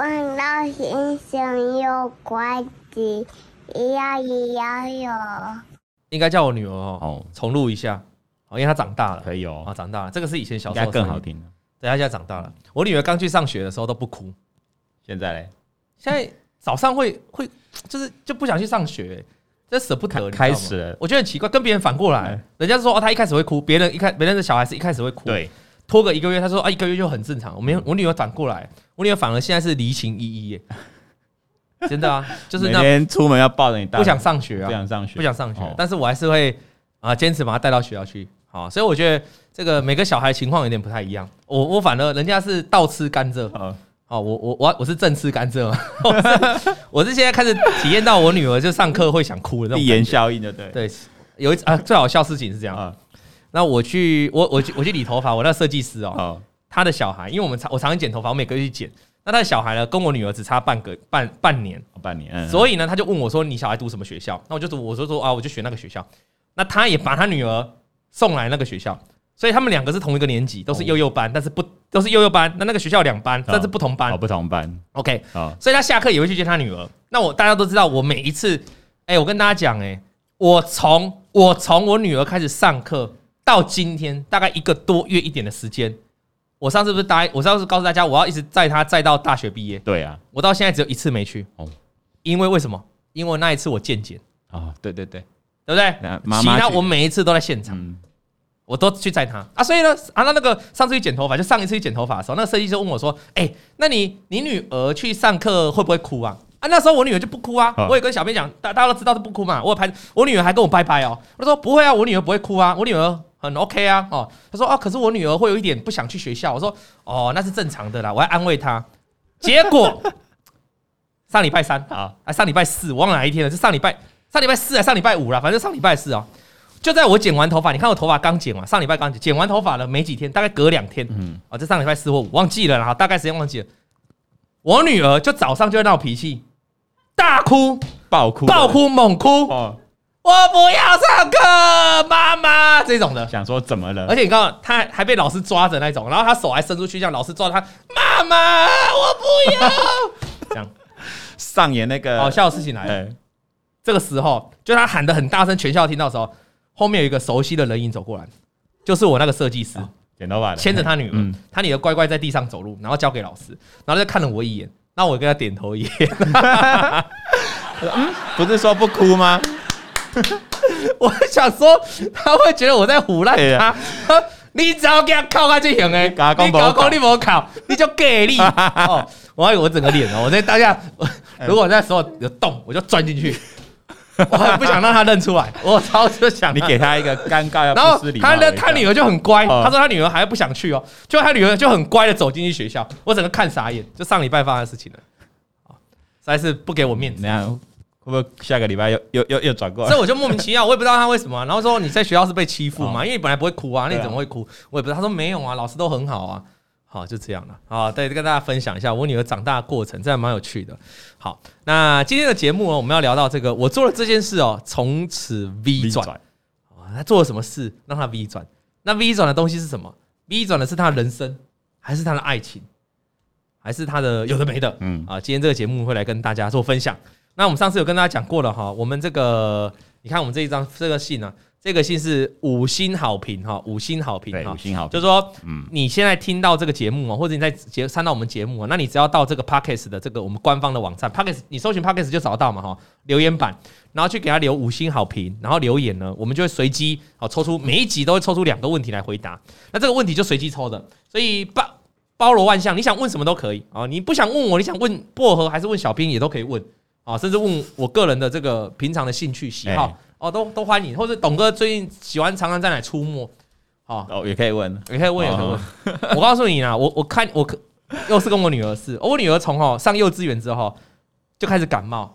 问到星星有怪机，一样一样哟。应该叫我女儿哦，重录一下，哦，因为她长大了，可以哦，啊，长大了，这个是以前小时候更好听。对，她现在长大了。我女儿刚去上学的时候都不哭，现在嘞？现在早上会会就是就不想去上学，这舍不得。开始了，我觉得很奇怪，跟别人反过来，人家说哦，她一开始会哭，别人一开别人的小孩是一开始会哭，对，拖个一个月，他说啊，一个月就很正常。我没有，我女儿反过来，我女儿反而现在是离情依依耶。真的啊，就是那天出门要抱着你，不想上学啊，不想上学，不想上学，但是我还是会啊坚持把她带到学校去。好，所以我觉得这个每个小孩情况有点不太一样。我我反而人家是倒吃甘蔗，哦，我我我我是正吃甘蔗 嘛。我是现在开始体验到我女儿就上课会想哭的那种递延效应的，对对。有一次啊，最好笑事情是这样，那我去我我去我去理头发，我那设计师哦，他的小孩，因为我们常我常常剪头发，我每个月去剪。那他的小孩呢，跟我女儿只差半个半半年，半年，嗯，所以呢，他就问我说：“你小孩读什么学校？”那我就说：“我说说啊，我就选那个学校。”那他也把他女儿送来那个学校，所以他们两个是同一个年级，都是幼幼班，但是不都是幼幼班。那那个学校两班，但是不同班，哦不同班。OK，所以他下课也会去接他女儿。那我大家都知道，我每一次，哎，我跟大家讲，哎，我从我从我女儿开始上课到今天，大概一个多月一点的时间。我上次不是答应，我上次告诉大家，我要一直载他载到大学毕业。对啊，我到现在只有一次没去。哦，因为为什么？因为那一次我见检。啊，对对对，对不对？其他我每一次都在现场，我都去载他啊。所以呢，啊，那那个上次去剪头发，就上一次去剪头发的时候，那个设计师问我说：“哎，那你你女儿去上课会不会哭啊？”啊，那时候我女儿就不哭啊。我也跟小编讲，大大家都知道是不哭嘛。我拍，我女儿还跟我拜拜哦。我说不会啊，我女儿不会哭啊，我女儿。很 OK 啊，哦，他说啊，可是我女儿会有一点不想去学校。我说哦，那是正常的啦，我还安慰她。结果上礼拜三啊，还上礼拜四，我忘了哪一天了，是上礼拜上礼拜四还上礼拜五了，反正上礼拜四啊，就在我剪完头发，你看我头发刚剪完，上礼拜刚剪，剪完头发了没几天，大概隔两天，嗯，啊，这上礼拜四或五忘记了啦，大概时间忘记了。我女儿就早上就会闹脾气，大哭，暴哭，暴哭，猛哭。我不要上课，妈妈这种的，想说怎么了？而且你看到他还被老师抓着那种，然后他手还伸出去，让老师抓他。妈妈，我不要。这样上演那个好笑的事情来了。欸、这个时候，就他喊的很大声，全校听到的时候，后面有一个熟悉的人影走过来，就是我那个设计师，剪头发，牵着他女儿，嗯、他女儿乖乖在地上走路，然后交给老师，然后就看了我一眼，那我跟他点头一眼。嗯，不是说不哭吗？我想说，他会觉得我在胡乱他。你只要给他靠他就行哎，你搞讲你没考，你就给力。哦！我我整个脸哦，我在大家，如果那时候有洞，我就钻进去。我还不想让他认出来，我超就想你给他一个尴尬，然后他的他女儿就很乖，他说他女儿还不想去哦，就他女儿就很乖的走进去学校，我整个看傻眼，就上礼拜发生的事情了，实在是不给我面子。会不会下个礼拜又又又又转过来？所以我就莫名其妙，我也不知道他为什么、啊。然后说你在学校是被欺负嘛？因为你本来不会哭啊，那你怎么会哭？我也不知道。他说没有啊，老师都很好啊。好，就这样了。好，对，跟大家分享一下我女儿长大的过程，这还蛮有趣的。好，那今天的节目呢，我们要聊到这个，我做了这件事哦，从此 V 转。啊，他做了什么事让他 V 转？那 V 转的东西是什么？V 转的是他的人生，还是他的爱情，还是他的有的没的？嗯啊，今天这个节目会来跟大家做分享。那我们上次有跟大家讲过了哈，我们这个你看我们这一张这个信呢，这个信是五星好评哈，五星好评哈，五星好评，就是说，嗯，你现在听到这个节目啊，或者你在节参到我们节目啊，那你只要到这个 Podcast 的这个我们官方的网站 Podcast，你搜寻 Podcast 就找得到嘛哈，留言板，然后去给他留五星好评，然后留言呢，我们就会随机好抽出每一集都会抽出两个问题来回答，那这个问题就随机抽的，所以包包罗万象，你想问什么都可以啊，你不想问我，你想问薄荷还是问小兵也都可以问。啊，甚至问我个人的这个平常的兴趣喜好哦，都都欢迎。或者董哥最近喜欢常常在哪出没？哦，也可以问，也可以问，也可以问。我告诉你啊，我我看我又是跟我女儿是，我女儿从哦上幼稚园之后就开始感冒，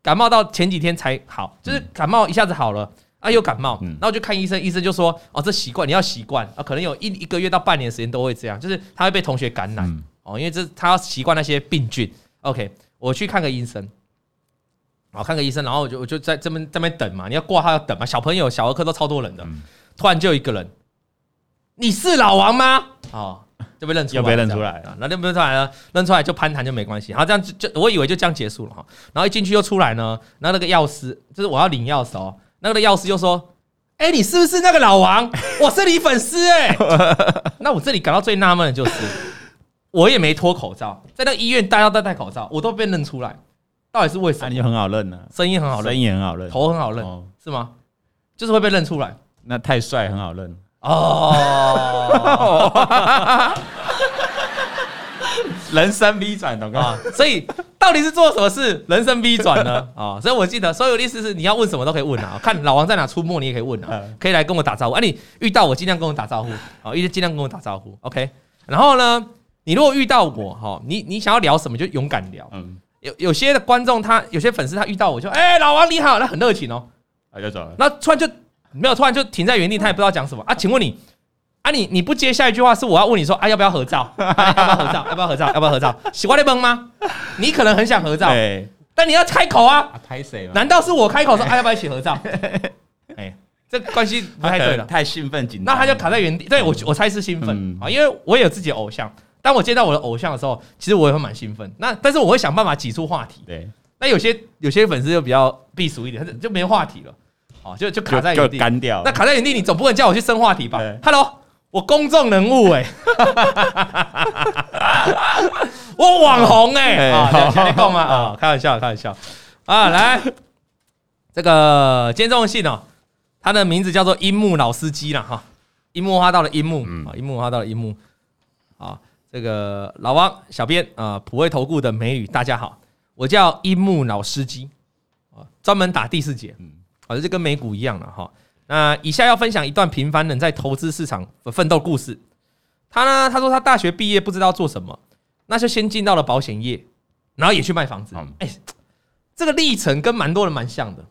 感冒到前几天才好，就是感冒一下子好了啊，又感冒，然后就看医生，医生就说哦，这习惯你要习惯。啊，可能有一一个月到半年的时间都会这样，就是他会被同学感染。哦，因为这他要习惯那些病菌。OK，我去看个医生。好，看个医生，然后我就我就在这边这边等嘛，你要挂号要等嘛。小朋友小儿科都超多人的，突然就一个人，你是老王吗？哦，就被认出来，又被认出来了，那认不认出来了？认出来就攀谈就没关系，然后这样就就我以为就这样结束了哈，然后一进去又出来呢，然后那个药师就是我要领钥匙哦，那个药师就说。哎、欸，你是不是那个老王？我是你粉丝哎。那我这里感到最纳闷的就是，我也没脱口罩，在那个医院大家都戴口罩，我都被认出来，到底是为什么？你很好认呢，声音很好认，声音很好认，头很好认，哦、是吗？就是会被认出来。那太帅很好认哦。人生 V 转，懂吗？所以到底是做什么事，人生 V 转呢？啊，所以我记得所有的意思是，你要问什么都可以问啊。看老王在哪出没，你也可以问啊，可以来跟我打招呼。啊，你遇到我尽量跟我打招呼啊，一直尽量跟我打招呼。OK，然后呢，你如果遇到我哈，你你想要聊什么就勇敢聊。嗯，有有些的观众他有些粉丝他遇到我就哎、欸、老王你好，他很热情哦，啊就走了。那突然就没有，突然就停在原地，他也不知道讲什么啊？请问你？啊你，你你不接下一句话是我要问你说啊要不要合照？啊、要不要合照？要不要合照？要不要合照？喜欢你崩吗？你可能很想合照，但你要开口啊！拍谁？难道是我开口说啊要不要一起合照？哎，这关系不太对了，太兴奋紧张，那他就卡在原地。对我我猜是兴奋啊，因为我也有自己的偶像。当我见到我的偶像的时候，其实我也会蛮兴奋。那但是我会想办法挤出话题。对，那有些有些粉丝就比较避俗一点，他就没话题了。哦，就就卡在原地，干掉。那卡在原地，你总不能叫我去生话题吧？Hello。我公众人物哎，我网红哎，啊，听得懂吗？啊，开玩笑，开玩笑啊！来，这个今天中文系呢，他的名字叫做樱木老司机了哈，樱木花道的樱木啊，樱木花道的樱木啊，这个老王小编啊，普惠投顾的美女，大家好，我叫樱木老司机啊，专门打第四节，嗯，啊，就跟美股一样了哈。那以下要分享一段平凡人在投资市场的奋斗故事。他呢，他说他大学毕业不知道做什么，那就先进到了保险业，然后也去卖房子。哎，这个历程跟蛮多人蛮像的，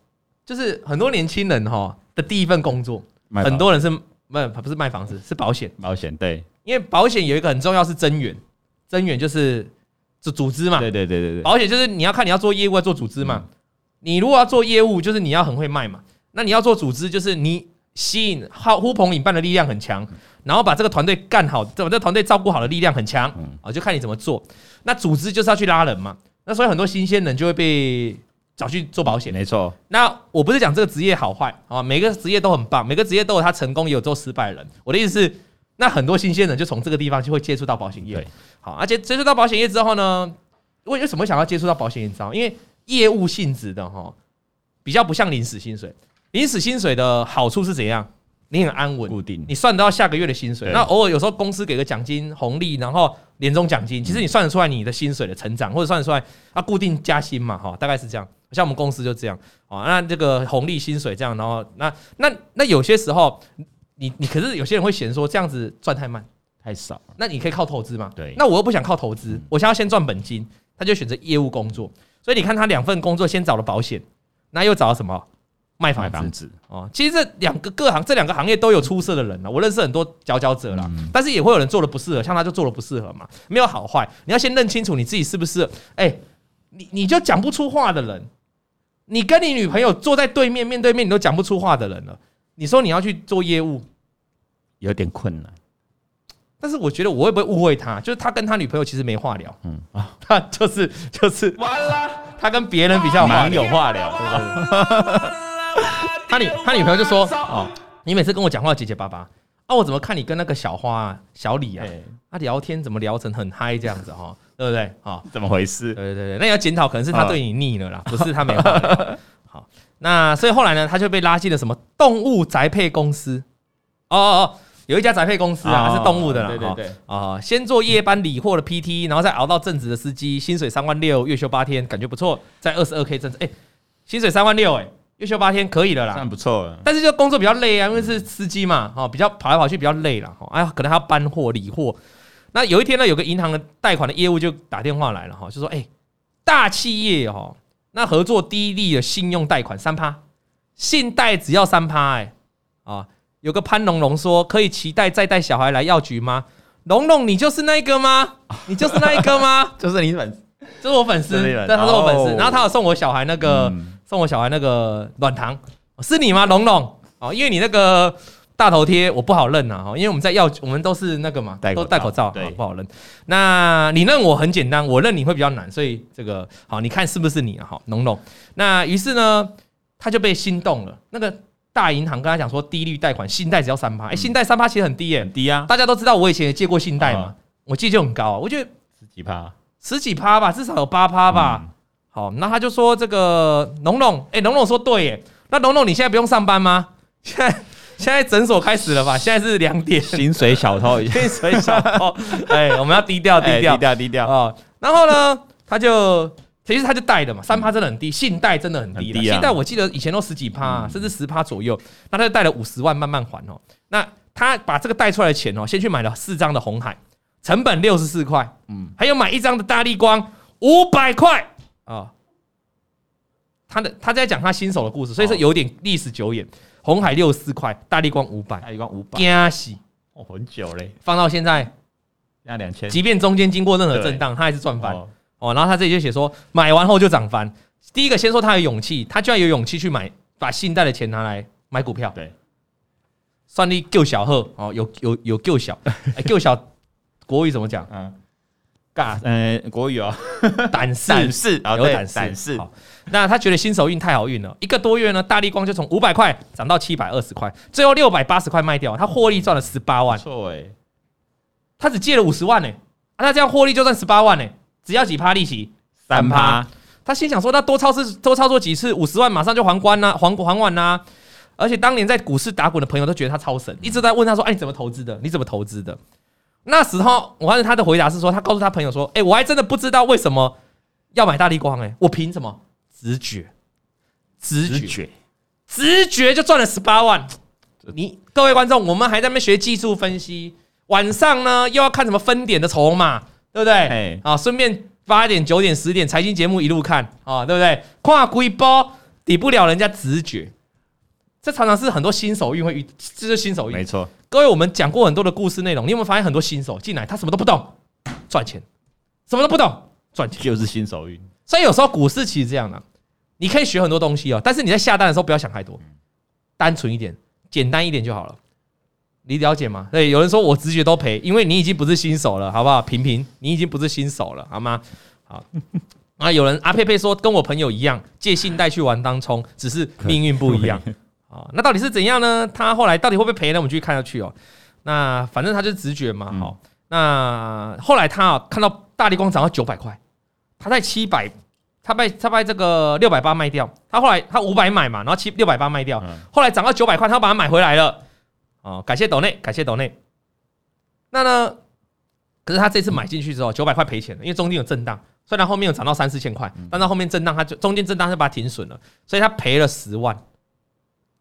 就是很多年轻人哈的第一份工作，很多人是不不是卖房子，是保险。保险对，因为保险有一个很重要是增援，增援就是组组织嘛。对对对对对，保险就是你要看你要做业务要做组织嘛。你如果要做业务，就是你要很会卖嘛。那你要做组织，就是你吸引好呼朋引伴的力量很强，然后把这个团队干好，把这个团队照顾好的力量很强啊，就看你怎么做。那组织就是要去拉人嘛，那所以很多新鲜人就会被找去做保险。没错。那我不是讲这个职业好坏啊，每个职业都很棒，每个职业都有他成功也有做失败的人。我的意思是，那很多新鲜人就从这个地方就会接触到保险业。好，而且接触到保险业之后呢，为为什么想要接触到保险业？你知道，因为业务性质的哈，比较不像临时薪水。临时薪水的好处是怎样？你很安稳，固定，你算得到下个月的薪水。那偶尔有时候公司给个奖金红利，然后年终奖金，其实你算得出来你的薪水的成长，或者算得出来啊，固定加薪嘛，哈，大概是这样。像我们公司就这样啊，那这个红利薪水这样，然后那那那有些时候，你你可是有些人会嫌说这样子赚太慢。太少，那你可以靠投资嘛？对，那我又不想靠投资，我想要先赚本金，他就选择业务工作。所以你看他两份工作，先找了保险，那又找了什么？卖房子哦，其实这两个各行这两个行业都有出色的人了，我认识很多佼佼者了，但是也会有人做的不适合，像他就做的不适合嘛，没有好坏，你要先认清楚你自己是不是，哎，你你就讲不出话的人，你跟你女朋友坐在对面面对面，你都讲不出话的人了，你说你要去做业务，有点困难，但是我觉得我会不会误会他，就是他跟他女朋友其实没话聊，嗯啊，他就是就是完了，他跟别人比较蛮有话聊，对不对？他女他女朋友就说：“哦，你每次跟我讲话结结巴巴，啊，我怎么看你跟那个小花啊、小李啊，他聊天怎么聊成很嗨这样子哈，对不对？啊，怎么回事？对对对，那要检讨，可能是他对你腻了啦，不是他没话聊。好，那所以后来呢，他就被拉进了什么动物宅配公司。哦哦哦，有一家宅配公司啊，是动物的啦。对对对，啊，先做夜班理货的 PT，然后再熬到正职的司机，薪水三万六，月休八天，感觉不错，在二十二 K 正职，哎，薪水三万六，哎。”月休八天可以了啦，算不错了。但是就工作比较累啊，因为是司机嘛，哦，比较跑来跑去比较累了，哦，哎呀，可能还要搬货理货。那有一天呢，有个银行的贷款的业务就打电话来了，哈，就说，哎，大企业哈，那合作低利的信用贷款三趴，信贷只要三趴，哎，啊，有个潘龙龙说，可以期待再带小孩来药局吗？龙龙，你就是那个吗？你就是那一个吗？就是你粉丝，就是我粉丝，对，他是我粉丝，然后他有送我小孩那个。送我小孩那个软糖，是你吗，龙龙？哦，因为你那个大头贴我不好认呐哈，因为我们在药我们都是那个嘛，都戴口罩，对，不好认。那你认我很简单，我认你会比较难，所以这个好，你看是不是你啊？好，农农。那于是呢，他就被心动了。那个大银行跟他讲说，低利率贷款，信贷只要三趴，哎，信贷三趴其实很低耶，很低啊。大家都知道，我以前也借过信贷嘛，我记得就很高啊，我觉得十几趴，十几趴吧，至少有八趴吧。好，那他就说这个农农，哎，农农说对耶。那农农，你现在不用上班吗？现在现在诊所开始了吧？现在是两点，薪水小偷，薪水小偷，哎，我们要低调，低调，低调，低调啊。然后呢，他就其实他就贷的嘛，三趴真的很低，信贷真的很低的，信贷我记得以前都十几趴，甚至十趴左右。那他就贷了五十万，慢慢还哦。那他把这个贷出来的钱哦，先去买了四张的红海，成本六十四块，嗯，还有买一张的大力光五百块啊。他的他在讲他新手的故事，所以说有点历史久远。鸿海六十四块，大力光五百，大力光五百，惊喜哦，很久嘞，放到现在那两千，即便中间经过任何震荡，他还是赚翻。哦。然后他这里就写说，买完后就涨翻。第一个先说他有勇气，他居然有勇气去买，把信贷的钱拿来买股票。对，算力够小贺哦，有有有够小，哎，够小国语怎么讲？嗯。尬，呃，国语哦，胆识，胆识，有胆胆识。那他觉得新手运太好运了，一个多月呢，大力光就从五百块涨到七百二十块，最后六百八十块卖掉，他获利赚了十八万。错诶，他只借了五十万呢，啊，他这样获利就赚十八万呢，只要几趴利息？三趴。他心想说，那多操作多操作几次，五十万马上就还关呐，还还完呐。而且当年在股市打滚的朋友都觉得他超神，一直在问他说，哎，你怎么投资的？你怎么投资的？那时候，我发现他的回答是说，他告诉他朋友说：“哎，我还真的不知道为什么要买大力光，哎，我凭什么？直觉，直觉，直觉就赚了十八万。你各位观众，我们还在那边学技术分析，晚上呢又要看什么分点的筹码，对不对？啊，顺便八点、九点、十点财经节目一路看啊，对不对？跨龟波抵不了人家直觉。”这常常是很多新手运会遇，这是新手运。没错，各位，我们讲过很多的故事内容，你有没有发现很多新手进来，他什么都不懂，赚钱，什么都不懂，赚钱，就是新手运。所以有时候股市其实这样的、啊，你可以学很多东西哦，但是你在下单的时候不要想太多，单纯一点，简单一点就好了。你了解吗？对，有人说我直觉都赔，因为你已经不是新手了，好不好？平平，你已经不是新手了，好吗？好。啊，有人阿佩佩说跟我朋友一样借信贷去玩当冲，只是命运不一样。啊，那到底是怎样呢？他后来到底会不会赔呢？我们继续看下去哦。那反正他就是直觉嘛。好，那后来他啊看到大力光涨到九百块，他在七百，他被他被这个六百八卖掉。他后来他五百买嘛，然后七六百八卖掉。后来涨到九百块，他把它买回来了。哦，感谢斗内，感谢斗内。那呢？可是他这次买进去之后，九百块赔钱了，因为中间有震荡。虽然后面有涨到三四千块，但到后面震荡，他就中间震荡就把它停损了，所以他赔了十万。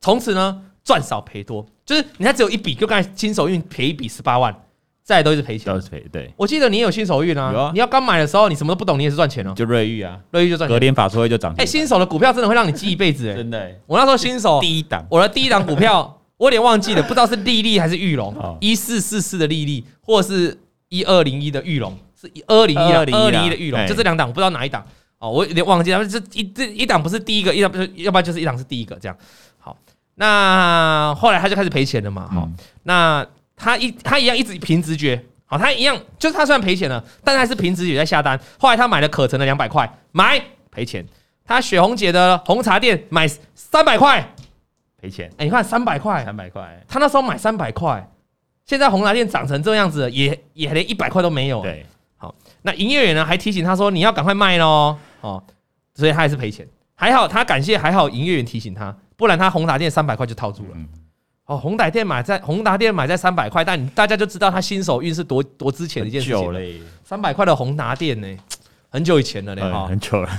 从此呢，赚少赔多，就是你看只有一笔，就刚才新手运赔一笔十八万，再来都是赔钱，都是赔。对，我记得你也有新手运啊，啊。你要刚买的时候，你什么都不懂，你也是赚钱哦。就瑞玉啊，瑞玉就赚钱，隔天法说会就涨。哎，新手的股票真的会让你记一辈子哎，真的。我那时候新手第一档，我的第一档股票我有点忘记了，不知道是利利还是裕隆，一四四四的利利，或者是一二零一的玉龙，是二零一二零一的裕隆，就这两档，我不知道哪一档。哦，我有点忘记了，这一这一档不是第一个，一档不是，要不然就是一档是第一个这样。好那后来他就开始赔钱了嘛，好，那他一他一样一直凭直觉，好，他一样就是他虽然赔钱了，但还是凭直觉在下单。后来他买了可成的两百块，买赔钱。他雪红姐的红茶店买三百块，赔钱。哎，你看三百块，三百块，他那时候买三百块，现在红茶店涨成这样子，也也连一百块都没有。对，好，那营业员呢还提醒他说你要赶快卖喽，哦，所以他还是赔钱。还好他感谢还好营业员提醒他。不然他红茶店三百块就套住了。哦，宏达店买在宏达店买在三百块，但大家就知道他新手运是多多值钱的一件事情。三百块的宏达店呢，很久以前了嘞哈，很久了。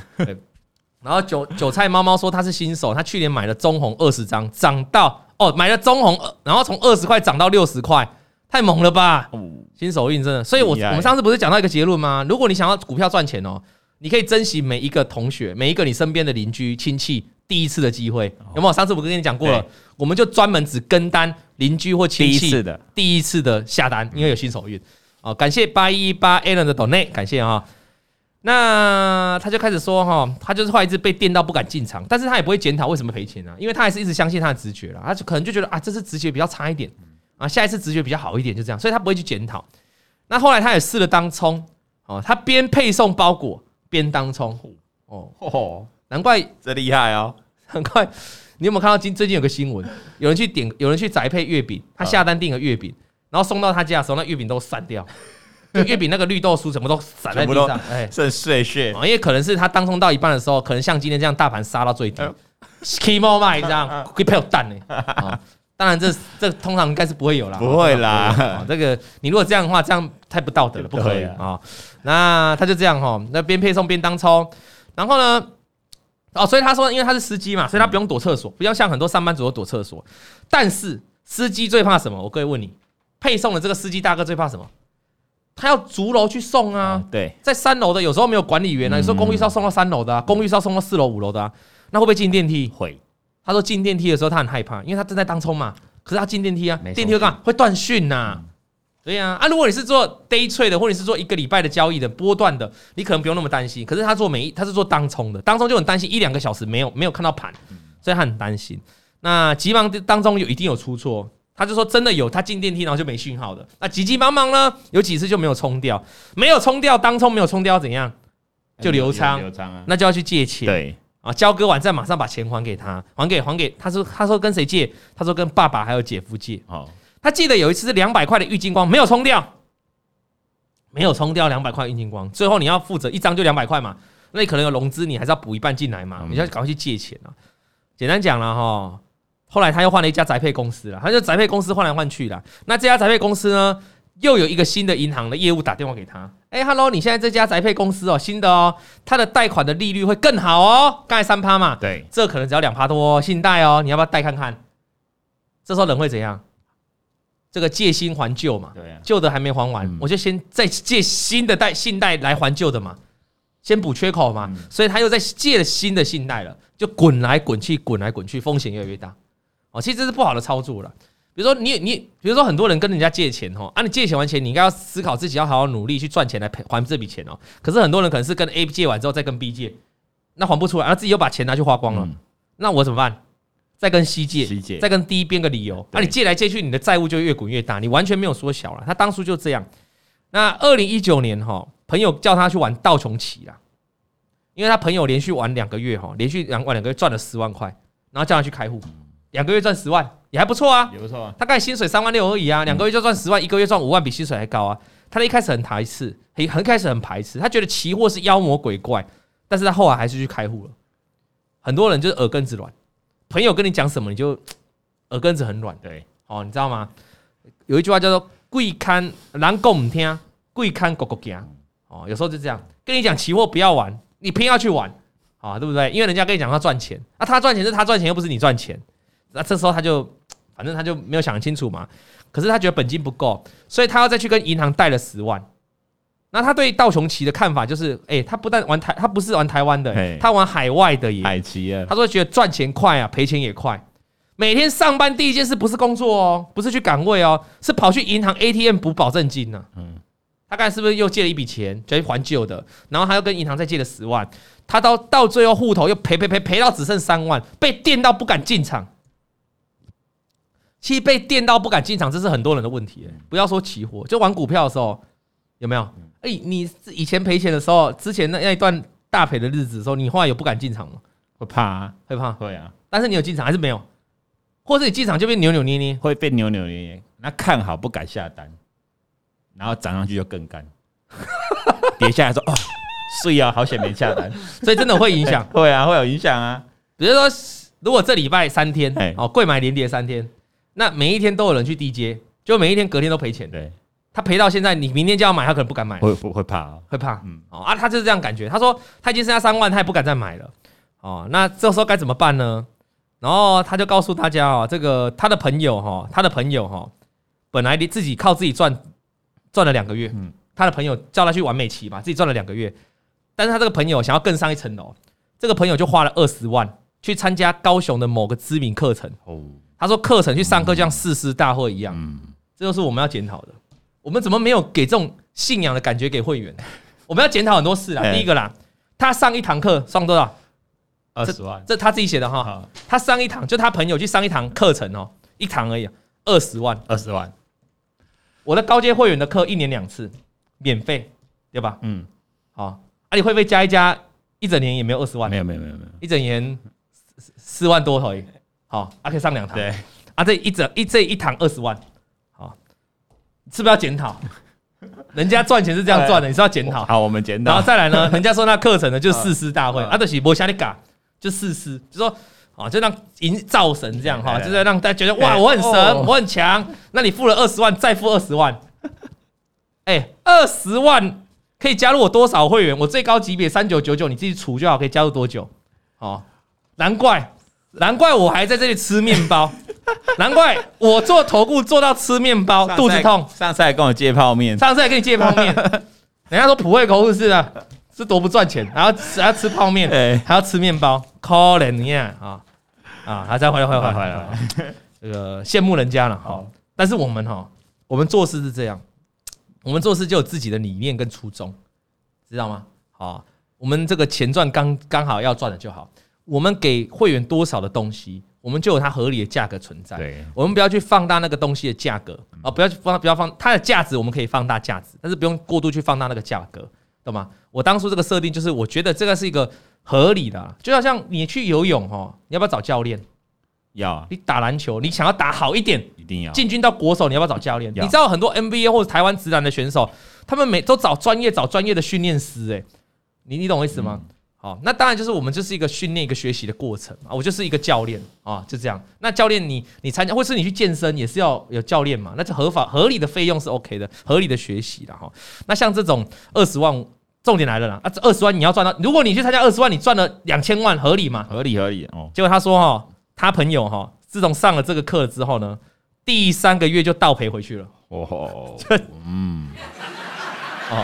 然后韭韭菜猫猫说他是新手，他去年买了中红二十张，涨到哦买了中红，然后从二十块涨到六十块，太猛了吧！新手运真的，所以我我们上次不是讲到一个结论吗？如果你想要股票赚钱哦，你可以珍惜每一个同学，每一个你身边的邻居亲戚。第一次的机会有没有？上次我跟你讲过了，我们就专门只跟单邻居或亲戚的第一次的下单，因为有新手运。感谢八一八 Allen 的 donate，感谢啊。那他就开始说哈，他就是后来一直被电到不敢进场，但是他也不会检讨为什么赔钱啊，因为他还是一直相信他的直觉了，他就可能就觉得啊，这次直觉比较差一点啊，下一次直觉比较好一点，就这样，所以他不会去检讨。那后来他也试了当冲哦，他边配送包裹边当冲哦，难怪这厉害哦，很快。你有没有看到今最近有个新闻，有人去点，有人去宅配月饼，他下单订个月饼，然后送到他家的时候，那月饼都散掉。就月饼那个绿豆酥，什么都散在地上，哎，剩碎屑。因为可能是他当冲到一半的时候，可能像今天这样大盘杀到最低，schemo 卖这样会配有蛋呢。当然这这通常应该是不会有啦，不会啦。这个你如果这样的话，这样太不道德了，不可以啊。那他就这样哈，那边配送边当冲，然后呢，哦，所以他说，因为他是司机嘛，所以他不用躲厕所，不要像很多上班族都躲厕所。但是司机最怕什么？我各位问你，配送的这个司机大哥最怕什么？他要逐楼去送啊，对，在三楼的有时候没有管理员啊，有时候公寓是要送到三楼的啊，公寓是要送到四楼五楼的啊，那会不会进电梯？会。他说进电梯的时候他很害怕，因为他正在当冲嘛。可是他进电梯啊，电梯会干嘛？会断讯呐。对呀，啊，如果你是做 day trade 的，或者是做一个礼拜的交易的波段的，你可能不用那么担心。可是他做每一，他是做当冲的，当冲就很担心一两个小时没有没有看到盘，所以他很担心。那急忙当中有一定有出错。他就说真的有，他进电梯然后就没讯号的。那急急忙忙呢，有几次就没有冲掉，没有冲掉，当冲没有冲掉怎样？就留仓，留仓啊，那就要去借钱。对啊，交割完再马上把钱还给他，还给还给。他说他说跟谁借？他说跟爸爸还有姐夫借。哦，他记得有一次是两百块的郁金光没有冲掉，没有冲掉两百块郁金光，最后你要负责一张就两百块嘛，那你可能有融资，你还是要补一半进来嘛，你要赶快去借钱啊。简单讲了哈。后来他又换了一家宅配公司了，他就宅配公司换来换去了。那这家宅配公司呢，又有一个新的银行的业务打电话给他，哎，Hello，，你现在这家宅配公司哦，新的哦，它的贷款的利率会更好哦，刚才三趴嘛，对，这可能只要两趴多哦，信贷哦，你要不要贷看看？这时候人会怎样？这个借新还旧嘛，对，旧的还没还完，我就先再借新的贷信贷来还旧的嘛，先补缺口嘛，所以他又在借了新的信贷了，就滚来滚去，滚来滚去，风险越来越大。哦，其实这是不好的操作了。比如说你你，比如说很多人跟人家借钱哦，啊，你借钱完钱，你应该要思考自己要好好努力去赚钱来赔还这笔钱哦。可是很多人可能是跟 A 借完之后再跟 B 借，那还不出来，然后自己又把钱拿去花光了，那我怎么办？再跟 C 借，再跟 D 编个理由，那你借来借去，你的债务就越滚越大，你完全没有缩小了。他当初就这样。那二零一九年哈，朋友叫他去玩道琼期啦，因为他朋友连续玩两个月哈，连续两玩两个月赚了十万块，然后叫他去开户。两个月赚十万也还不错啊，也不错啊。他刚才薪水三万六而已啊，两个月就赚十万，一个月赚五万，比薪水还高啊。他一开始很排斥，很很开始很排斥，他觉得期货是妖魔鬼怪，但是他后来还是去开户了。很多人就是耳根子软，朋友跟你讲什么你就 耳根子很软。对，哦，你知道吗？有一句话叫做“贵看人讲唔听，贵看狗狗惊”。哦，有时候就这样，跟你讲期货不要玩，你偏要去玩，啊，对不对？因为人家跟你讲他赚钱，啊，他赚钱是他赚钱，又不是你赚钱。那这时候他就，反正他就没有想清楚嘛。可是他觉得本金不够，所以他要再去跟银行贷了十万。那他对道琼期的看法就是，哎，他不但玩台，他不是玩台湾的，他玩海外的也。海期啊。他说觉得赚钱快啊，赔钱也快。每天上班第一件事不是工作哦，不是去岗位哦，是跑去银行 ATM 补保证金呢。嗯。他刚才是不是又借了一笔钱，就去还旧的？然后他又跟银行再借了十万。他到到最后户头又赔赔赔赔到只剩三万，被电到不敢进场。其实被电到不敢进场，这是很多人的问题。不要说期货，就玩股票的时候，有没有？哎，你以前赔钱的时候，之前那那一段大赔的日子的时候，你后来有不敢进场吗？会怕啊，会怕，会啊。但是你有进场还是没有？或是你进场就被扭扭捏捏，会被扭扭捏捏。那看好不敢下单，然后涨上去就更干，跌下来说哦，睡啊，好险没下单。所以真的会影响，会啊，会有影响啊。比如说，如果这礼拜三天，哦，柜买连跌三天。那每一天都有人去低接，就每一天隔天都赔钱。对，他赔到现在，你明天就要买，他可能不敢买，会会怕，会怕。嗯，哦啊，他就是这样感觉。他说他已经剩下三万，他也不敢再买了。哦，那这时候该怎么办呢？然后他就告诉大家哦，这个他的朋友哈，他的朋友哈，本来你自己靠自己赚赚了两个月，嗯，他的朋友叫他去玩美琪吧，自己赚了两个月，但是他这个朋友想要更上一层楼，这个朋友就花了二十万去参加高雄的某个知名课程。哦。他说课程去上课就像誓师大会一样，嗯这就是我们要检讨的。我们怎么没有给这种信仰的感觉给会员？我们要检讨很多事啦。第一个啦，他上一堂课上多少？二十万，这他自己写的哈。他上一堂就他朋友去上一堂课程哦，一堂而已，二十万，二十万。我的高阶会员的课一年两次，免费，对吧？嗯，好，啊，你会不会加一加，一整年也没有二十万？没有，没有，没有，没有，一整年四四万多而已。好，啊，可以上两堂。对，啊，这一整一这一堂二十万，好，是不是要检讨？人家赚钱是这样赚的，你是要检讨。好，我们检讨。然后再来呢，人家说那课程呢就是誓师大会，啊，就是没啥你嘎。就誓师，就说啊，就让营造神这样哈，就是让大家觉得哇，我很神，我很强。那你付了二十万，再付二十万，哎，二十万可以加入我多少会员？我最高级别三九九九，你自己除就好，可以加入多久？哦，难怪，难怪我还在这里吃面包，难怪我做投顾做到吃面包，肚子痛。上次还跟我借泡面，上次还跟你借泡面，人家说普惠口是啊。是多不赚钱，还要还要吃泡面，还要吃面包，可怜你啊啊！还再回来回来回来，这个羡慕人家了哈。但是我们哈，我们做事是这样，我们做事就有自己的理念跟初衷，知道吗？好，我们这个钱赚刚刚好要赚的就好。我们给会员多少的东西，我们就有它合理的价格存在。对，我们不要去放大那个东西的价格啊，不要去放，不要放它的价值，我们可以放大价值，但是不用过度去放大那个价格。懂吗？我当初这个设定就是，我觉得这个是一个合理的、啊，就好像你去游泳哦，你要不要找教练？要、啊。你打篮球，你想要打好一点，一定要。进军到国手，你要不要找教练？你知道很多 NBA 或者台湾直男的选手，他们每都找专业、找专业的训练师、欸，诶，你你懂我意思吗？嗯、好，那当然就是我们就是一个训练、一个学习的过程啊。我就是一个教练啊，就这样。那教练，你你参加，或是你去健身，也是要有教练嘛？那就合法合理的费用是 OK 的，合理的学习的哈。那像这种二十万。重点来了啦！啊，这二十万你要赚到，如果你去参加二十万，你赚了两千万，合理吗？合理合理哦。结果他说哈，他朋友哈，自从上了这个课之后呢，第三个月就倒赔回去了。哦，嗯，哦，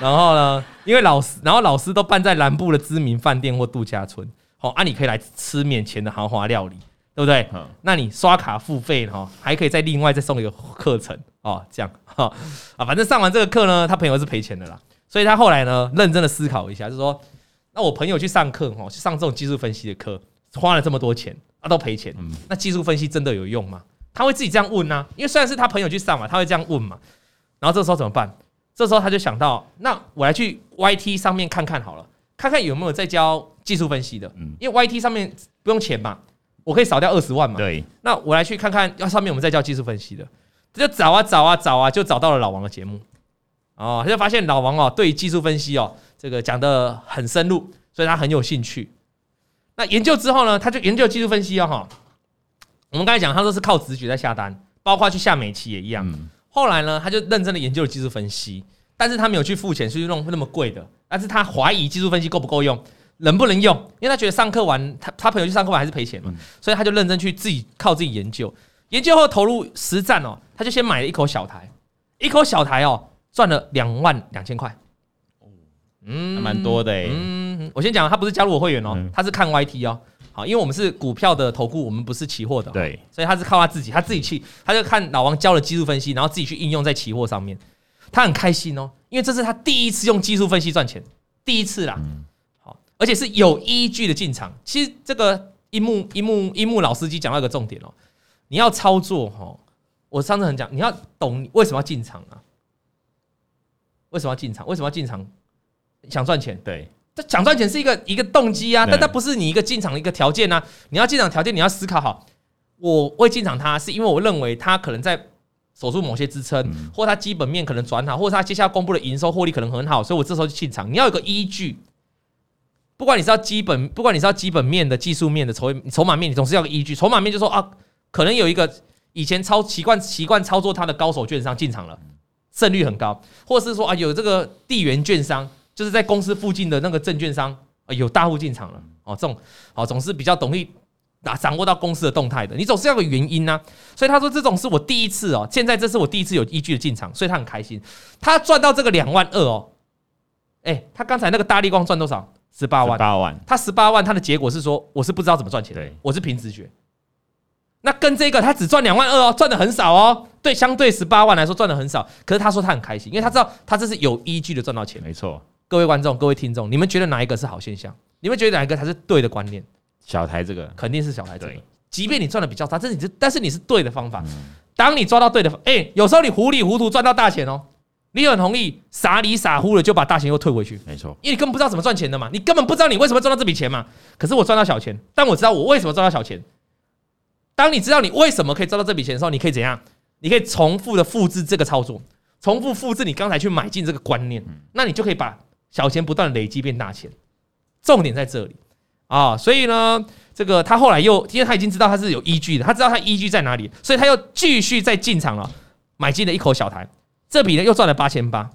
然后呢，因为老师，然后老师都办在南部的知名饭店或度假村，好啊，你可以来吃免钱的豪华料理，对不对？嗯。那你刷卡付费哈，还可以再另外再送一个课程哦，这样哈啊，反正上完这个课呢，他朋友是赔钱的啦。所以他后来呢，认真的思考一下，就是说，那我朋友去上课哈，去上这种技术分析的课，花了这么多钱，啊都赔钱。那技术分析真的有用吗？他会自己这样问呢？因为虽然是他朋友去上嘛，他会这样问嘛。然后这时候怎么办？这时候他就想到，那我来去 YT 上面看看好了，看看有没有在教技术分析的。因为 YT 上面不用钱嘛，我可以少掉二十万嘛。对。那我来去看看，要上面我们在教技术分析的，他就找啊找啊找啊，就找到了老王的节目。哦，他就发现老王哦，对技术分析哦，这个讲的很深入，所以他很有兴趣。那研究之后呢，他就研究技术分析哦，哈。我们刚才讲，他说是靠直觉在下单，包括去下美期也一样。后来呢，他就认真的研究了技术分析，但是他没有去付钱去弄那么贵的，但是他怀疑技术分析够不够用，能不能用，因为他觉得上课完，他他朋友去上课完还是赔钱嘛，所以他就认真去自己靠自己研究，研究后投入实战哦，他就先买了一口小台，一口小台哦。赚了两万两千块，嗯，还蛮多的哎。嗯，我先讲，他不是加入我会员哦，他是看 YT 哦。好，因为我们是股票的投顾，我们不是期货的，对，所以他是靠他自己，他自己去，他就看老王教的技术分析，然后自己去应用在期货上面，他很开心哦，因为这是他第一次用技术分析赚钱，第一次啦。好，而且是有依据的进场。其实这个一木一木一木老司机讲到一个重点哦，你要操作哈，我上次很讲，你要懂为什么要进场啊。为什么要进场？为什么要进场？想赚钱，对，这想赚钱是一个一个动机啊，但它不是你一个进场的一个条件啊。你要进场条件，你要思考好，我会进场它，是因为我认为它可能在守住某些支撑，或它基本面可能转好，或者它接下来公布的营收获利可能很好，所以我这时候就进场。你要有个依据，不管你是要基本，不管你是要基本面的、技术面的、筹筹码面，你总是要个依据。筹码面就说啊，可能有一个以前操习惯习惯操作它的高手券商进场了。胜率很高，或者是说啊，有这个地缘券商，就是在公司附近的那个证券商呃，有大户进场了哦，这种哦总是比较懂易啊掌握到公司的动态的，你总是要有个原因呐。所以他说这种是我第一次哦，现在这是我第一次有依据的进场，所以他很开心。他赚到这个两万二哦，哎，他刚才那个大力光赚多少？十八万，八万。他十八万，他的结果是说我是不知道怎么赚钱的，我是凭直觉。那跟这个他只赚两万二哦，赚的很少哦。对，相对十八万来说赚的很少，可是他说他很开心，因为他知道他这是有依据的赚到钱。没错，各位观众、各位听众，你们觉得哪一个是好现象？你们觉得哪一个才是对的观念？小台这个肯定是小台这个，即便你赚的比较差，但是你是但是你是对的方法。当你抓到对的，哎，有时候你糊里糊涂赚到大钱哦，你很容易傻里傻乎的就把大钱又退回去。没错，因为你根本不知道怎么赚钱的嘛，你根本不知道你为什么赚到这笔钱嘛。可是我赚到小钱，但我知道我为什么赚到小钱。当你知道你为什么可以赚到这笔钱的时候，你可以怎样？你可以重复的复制这个操作，重复复制你刚才去买进这个观念，那你就可以把小钱不断累积变大钱。重点在这里啊，所以呢，这个他后来又因为他已经知道他是有依据的，他知道他依据在哪里，所以他又继续再进场了，买进了一口小台，这笔呢又赚了八千八，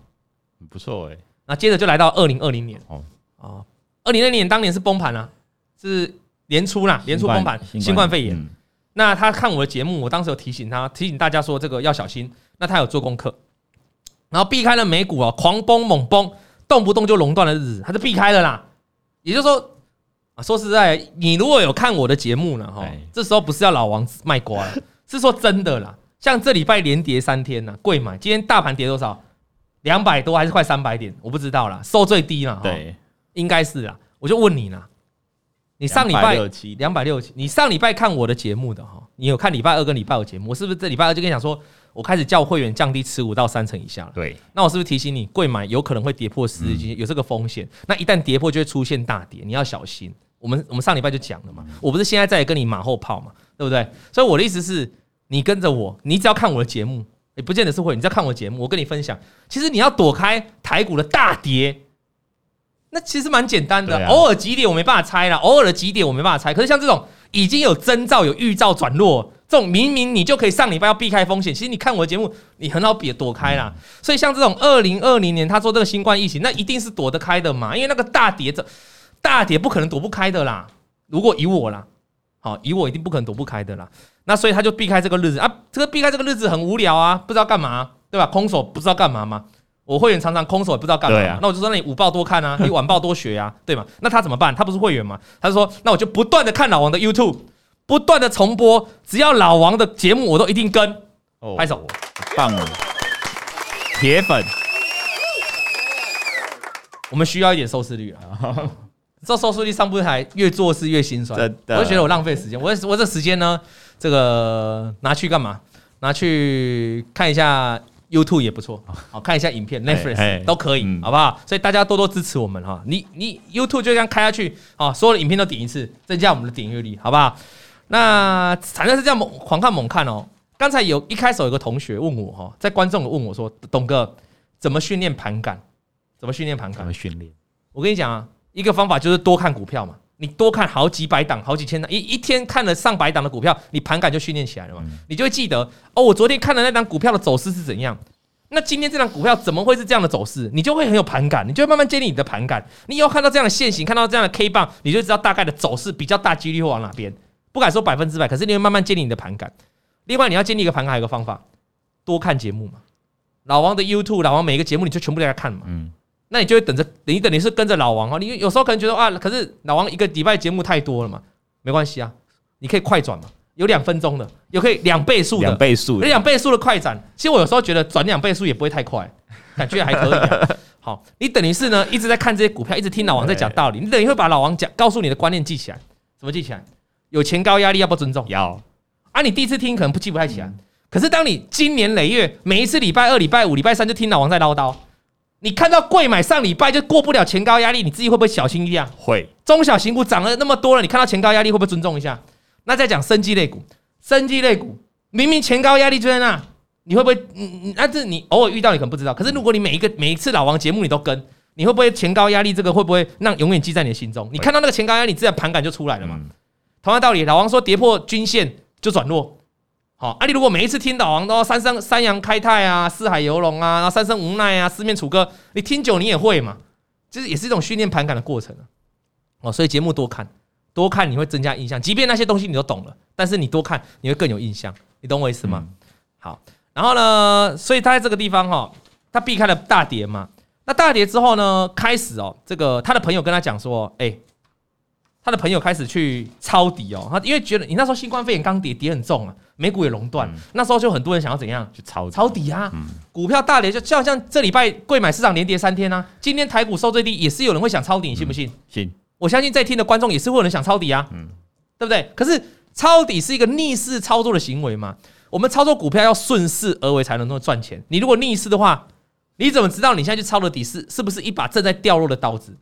不错哎。那接着就来到二零二零年哦啊，二零二零年当年是崩盘了，是年初啦，年初崩盘，新冠肺炎。那他看我的节目，我当时有提醒他，提醒大家说这个要小心。那他有做功课，然后避开了美股啊狂崩猛崩，动不动就熔断的日子，他就避开了啦。也就是说啊，说实在，你如果有看我的节目呢，哈，这时候不是要老王卖瓜了，是说真的啦。像这礼拜连跌三天呢，贵买，今天大盘跌多少？两百多还是快三百点？我不知道啦，收最低了，对，应该是啦。我就问你啦。你上礼拜两百六七，你上礼拜看我的节目的哈，你有看礼拜二跟礼拜五节目？我是不是这礼拜二就跟你讲说，我开始叫会员降低持股到三成以下了？对，那我是不是提醒你，贵买有可能会跌破十日均线，有这个风险？那一旦跌破，就会出现大跌，你要小心。我们我们上礼拜就讲了嘛，我不是现在在跟你马后炮嘛，对不对？所以我的意思是，你跟着我，你只要看我的节目，也不见得是会，你只要看我的节目，我跟你分享，其实你要躲开台股的大跌。那其实蛮简单的，偶尔几点我没办法猜了，偶尔的几点我没办法猜。可是像这种已经有征兆、有预兆转弱，这种明明你就可以上礼拜要避开风险。其实你看我的节目，你很好别躲开啦。所以像这种二零二零年他说这个新冠疫情，那一定是躲得开的嘛，因为那个大跌这大跌不可能躲不开的啦。如果以我啦，好，以我一定不可能躲不开的啦。那所以他就避开这个日子啊，这个避开这个日子很无聊啊，不知道干嘛，对吧？空手不知道干嘛嘛。我会员常常空手也不知道干嘛，啊、那我就说，那你午报多看啊，你晚报多学啊，对吗？那他怎么办？他不是会员吗？他就说，那我就不断的看老王的 YouTube，不断的重播，只要老王的节目我都一定跟。哦，拍手，棒了，铁粉。我们需要一点收视率啊，这收视率上不台，越做事越心酸。我就觉得我浪费时间，我我这时间呢，这个拿去干嘛？拿去看一下。YouTube 也不错，好看一下影片，Netflix 都可以，好不好？所以大家多多支持我们哈。你你 YouTube 就这样开下去啊，所有的影片都点一次，增加我们的点阅率，好不好？那反正是这样猛狂看猛看哦。刚才有一开始有个同学问我哈，在观众问我说：“董哥，怎么训练盘感？怎么训练盘感？怎么训练？”我跟你讲啊，一个方法就是多看股票嘛。你多看好几百档、好几千档，一一天看了上百档的股票，你盘感就训练起来了嘛？你就会记得哦，我昨天看的那档股票的走势是怎样？那今天这档股票怎么会是这样的走势？你就会很有盘感，你就会慢慢建立你的盘感。你以后看到这样的线型，看到这样的 K 棒，你就知道大概的走势比较大几率会往哪边。不敢说百分之百，可是你会慢慢建立你的盘感。另外，你要建立一个盘感，还有一个方法，多看节目嘛。老王的 YouTube，老王每一个节目你就全部都在看嘛。嗯。那你就会等着，你等于是跟着老王哦。你有时候可能觉得啊，可是老王一个礼拜节目太多了嘛，没关系啊，你可以快转嘛，有两分钟的，有可以两倍速的，两倍速，两倍速的快转。其实我有时候觉得转两倍速也不会太快，感觉还可以啊。好，你等于是呢一直在看这些股票，一直听老王在讲道理，你等于会把老王讲告诉你的观念记起来。怎么记起来？有前高压力要不要尊重？要。啊，你第一次听可能不记不太起来，可是当你经年累月，每一次礼拜二、礼拜五、礼拜三就听老王在唠叨。你看到贵买上礼拜就过不了前高压力，你自己会不会小心一点？会。中小型股涨了那么多了，你看到前高压力会不会尊重一下？那再讲生技类股，生技类股明明前高压力就在那，你会不会？嗯嗯，那是你偶尔遇到你可能不知道。可是如果你每一个每一次老王节目你都跟，你会不会前高压力这个会不会让永远记在你的心中？你看到那个前高压力，自然盘感就出来了嘛。同样道理，老王说跌破均线就转弱。好，啊，你如果每一次听老王都三生三阳开泰啊，四海游龙啊，然后三生无奈啊，四面楚歌，你听久你也会嘛，就是也是一种训练盘感的过程啊。哦，所以节目多看，多看你会增加印象，即便那些东西你都懂了，但是你多看你会更有印象，你懂我意思吗？好，然后呢，所以他在这个地方哈，他避开了大跌嘛，那大跌之后呢，开始哦，这个他的朋友跟他讲说，哎，他的朋友开始去抄底哦，他因为觉得你那时候新冠肺炎刚跌，跌很重啊，美股也熔断，嗯、那时候就很多人想要怎样？去抄抄底啊，嗯、股票大跌，就就好像这礼拜贵买市场连跌三天啊，今天台股收最低，也是有人会想抄底，你信不信？信，我相信在听的观众也是会有人想抄底啊，嗯，对不对？可是抄底是一个逆势操作的行为嘛，我们操作股票要顺势而为才能够赚钱，你如果逆势的话，你怎么知道你现在去抄的底是是不是一把正在掉落的刀子？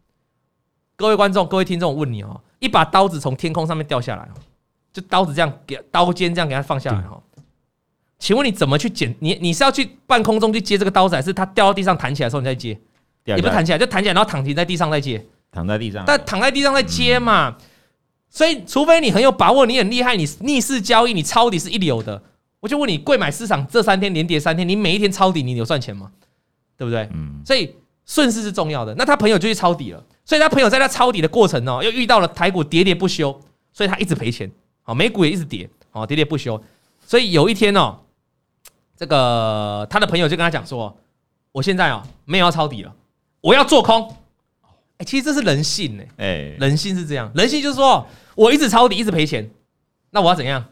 各位观众、各位听众，我问你哦，一把刀子从天空上面掉下来，就刀子这样给刀尖这样给它放下来哈。请问你怎么去捡？你你是要去半空中去接这个刀子，还是它掉到地上弹起来的时候你再接？也不弹起来，就弹起来，然后躺平在地上再接。躺在地上，但躺在地上再接嘛。所以，除非你很有把握，你很厉害，你逆势交易，你抄底是一流的。我就问你，贵买市场这三天连跌三天，你每一天抄底，你有赚钱吗？对不对？嗯。所以顺势是重要的。那他朋友就去抄底了。所以他朋友在他抄底的过程呢，又遇到了台股跌跌不休，所以他一直赔钱。好，美股也一直跌，好，跌跌不休。所以有一天哦，这个他的朋友就跟他讲说：“我现在哦没有要抄底了，我要做空。”哎，其实这是人性呢。哎，人性是这样，人性就是说我一直抄底，一直赔钱，那我要怎样？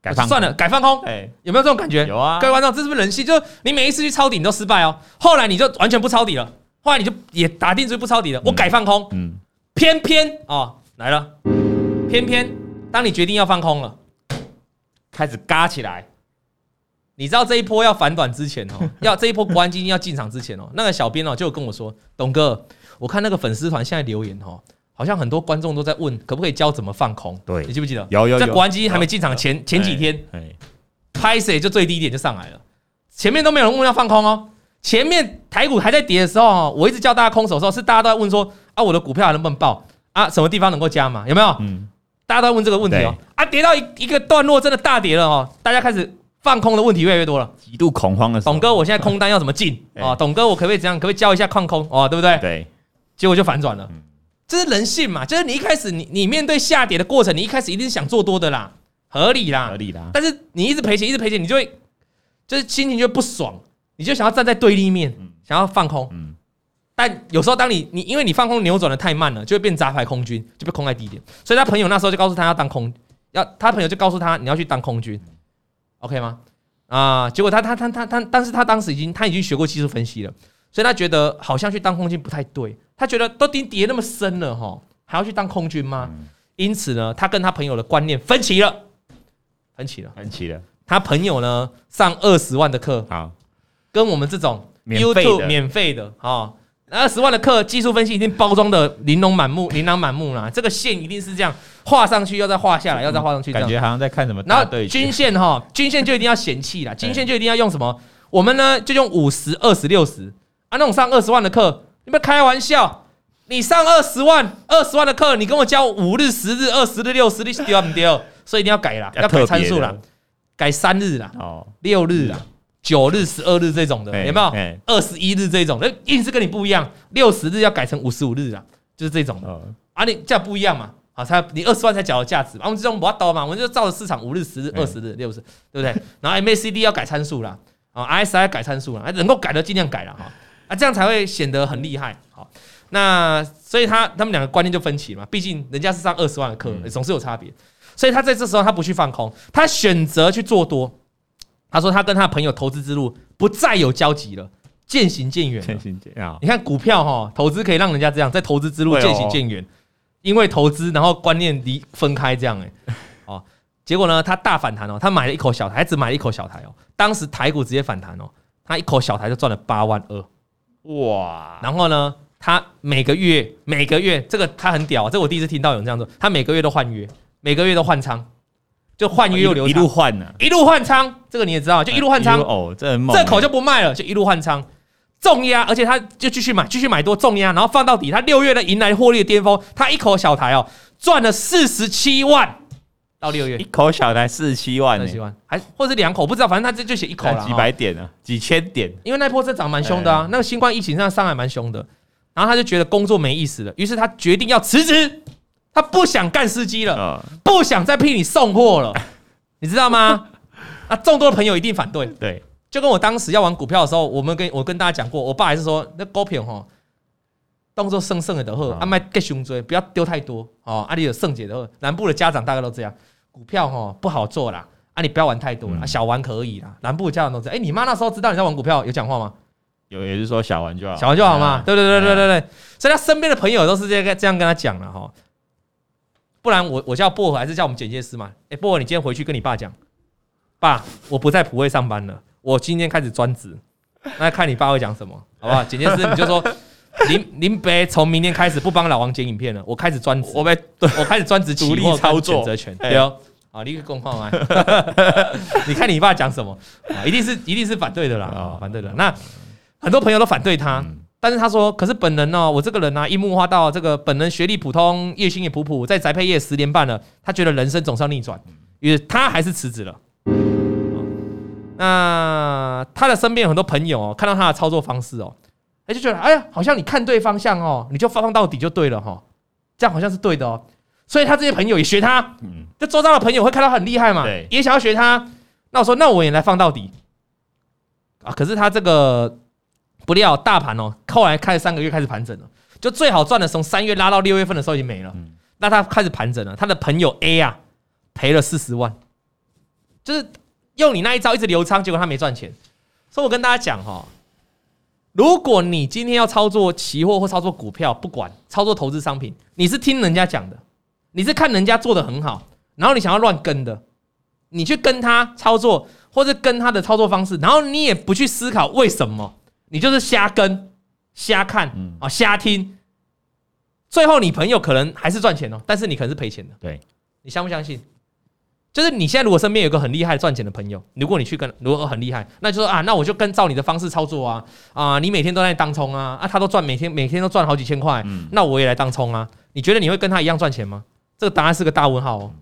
改放算了，改放空。哎，有没有这种感觉？有啊。各位观众，这是不是人性？就是你每一次去抄底，你都失败哦。后来你就完全不抄底了。后来你就也打定主意不抄底了，我改放空。嗯，偏偏哦来了，偏偏当你决定要放空了，开始嘎起来。你知道这一波要反转之前哦，要这一波国安基金要进场之前哦，那个小编哦就跟我说，董哥，我看那个粉丝团现在留言哦，好像很多观众都在问，可不可以教怎么放空？对，你记不记得？有有有，在国安基金还没进场前前几天，拍谁就最低点就上来了，前面都没有人问要放空哦。前面台股还在跌的时候，我一直叫大家空手的时候，是大家都在问说啊，我的股票还能不能报啊？什么地方能够加嘛？有没有？嗯，大家都在问这个问题哦。啊，跌到一一个段落，真的大跌了哦，大家开始放空的问题越来越多了，极度恐慌的时候。董哥，我现在空单要怎么进啊？董哥，我可不可以这样？可不可以教一下矿空哦？对不对？对。结果就反转了，这是人性嘛？就是你一开始你你面对下跌的过程，你一开始一定是想做多的啦，合理啦，合理啦。但是你一直赔钱，一直赔钱，你就会就是心情就不爽。你就想要站在对立面，想要放空，但有时候当你你因为你放空扭转的太慢了，就会变杂牌空军，就被空在低点。所以他朋友那时候就告诉他要当空，要他朋友就告诉他你要去当空军，OK 吗？啊，结果他他他他他，但是他当时已经他已经学过技术分析了，所以他觉得好像去当空军不太对，他觉得都跌跌那么深了哈，还要去当空军吗？因此呢，他跟他朋友的观念分歧了，分歧了，分歧了。他朋友呢上二十万的课，好。跟我们这种 YouTube 免费的啊，二十万的课，技术分析已经包装的琳琅满目，琳琅满目了。这个线一定是这样画上去，要再画下来，要再画上去。感觉好像在看什么？然后均线哈，均线就一定要嫌弃了，均线就一定要用什么？我们呢就用五十、二十、六十啊。那种上二十万的课，你们开玩笑？你上二十万、二十万的课，你跟我教五日、十日、二十日、六十日，丢不丢？所以一定要改了，要改参数了，改三日了，哦，六日了。九日、十二日这种的有没有？二十一日这种，那硬是跟你不一样。六十日要改成五十五日啊，就是这种的。啊，你这样不一样嘛？好，才你二十万才缴的价值。我们这种不要刀嘛，我们就照着市场五日、十日、二十日、六十，对不对？然后 MACD 要改参数啦，啊，RSI 要改参数啦，能够改的尽量改了哈。啊，这样才会显得很厉害。好，那所以他他们两个观念就分歧嘛，毕竟人家是上二十万的课，总是有差别。所以他在这时候他不去放空，他选择去做多。他说他跟他朋友投资之路不再有交集了，渐行渐远。渐行渐远。你看股票哈，投资可以让人家这样，在投资之路渐行渐远，因为投资然后观念离分开这样哎，哦，结果呢，他大反弹哦，他买了一口小台，只买了一口小台哦，当时台股直接反弹哦，他一口小台就赚了八万二，哇！然后呢，他每个月每个月这个他很屌，这个我第一次听到有人这样做，他每个月都换约，每个月都换仓。就换约又留，一路换呢，一路换仓，这个你也知道，就一路换仓。哦，这这口就不卖了，就一路换仓，重压，而且他就继续买，继续买多重压，然后放到底，他六月的迎来获利的巅峰，他一口小台哦，赚了四十七万，到六月。一口小台四十七万，四十七万，还或者是两口不知道，反正他这就写一口了，几百点啊，几千点，因为那波车涨蛮凶的啊，那个新冠疫情上上海蛮凶的，然后他就觉得工作没意思了，于是他决定要辞职。他不想干司机了，不想再替你送货了，你知道吗？啊，众多的朋友一定反对。对，就跟我当时要玩股票的时候，我们跟我跟大家讲过，我爸还是说那股票哈，动作生剩的好，啊，卖给胸椎，不要丢太多哦。啊，你有圣姐的好，南部的家长大概都这样，股票哈不好做啦，啊，你不要玩太多了，小玩可以啦。南部的家长都这样。哎，你妈那时候知道你在玩股票，有讲话吗？有，也是说小玩就好，小玩就好嘛。对对对对对对，所以他身边的朋友都是这个这样跟他讲了哈。不然我我叫薄荷还是叫我们剪接师嘛？哎，薄荷，你今天回去跟你爸讲，爸，我不在普惠上班了，我今天开始专职。那看你爸会讲什么，好不好？剪接师你就说，林林北从明天开始不帮老王剪影片了，我开始专职，我被 我开始专职独立操作选择权，对哦。好，你公话吗？你看你爸讲什么？一定是一定是反对的啦，啊，反对的。那很多朋友都反对他，但是他说，可是本人呢，我这个人呢，樱木花道这个本人学历普通，月薪也普普，在宅配业十年半了，他觉得人生总是要逆转，于是他还是辞职了。那他的身边有很多朋友哦，看到他的操作方式哦，他就觉得哎呀，好像你看对方向哦，你就放到底就对了哈，这样好像是对的哦。所以他这些朋友也学他，就周遭的朋友会看到很厉害嘛，也想要学他。那我说，那我也来放到底啊。可是他这个不料大盘哦，后来开了三个月开始盘整了，就最好赚的从三月拉到六月份的时候已经没了。那他开始盘整了，他的朋友 A 啊赔了四十万，就是。用你那一招一直留仓，结果他没赚钱。所以我跟大家讲哈，如果你今天要操作期货或操作股票，不管操作投资商品，你是听人家讲的，你是看人家做的很好，然后你想要乱跟的，你去跟他操作，或者跟他的操作方式，然后你也不去思考为什么，你就是瞎跟、瞎看啊、瞎听，最后你朋友可能还是赚钱哦，但是你可能是赔钱的。对，你相不相信？就是你现在如果身边有个很厉害赚钱的朋友，如果你去跟，如果很厉害，那就说啊，那我就跟照你的方式操作啊啊，你每天都在当冲啊啊，他都赚每天每天都赚好几千块，那我也来当冲啊。你觉得你会跟他一样赚钱吗？这个答案是个大问号哦。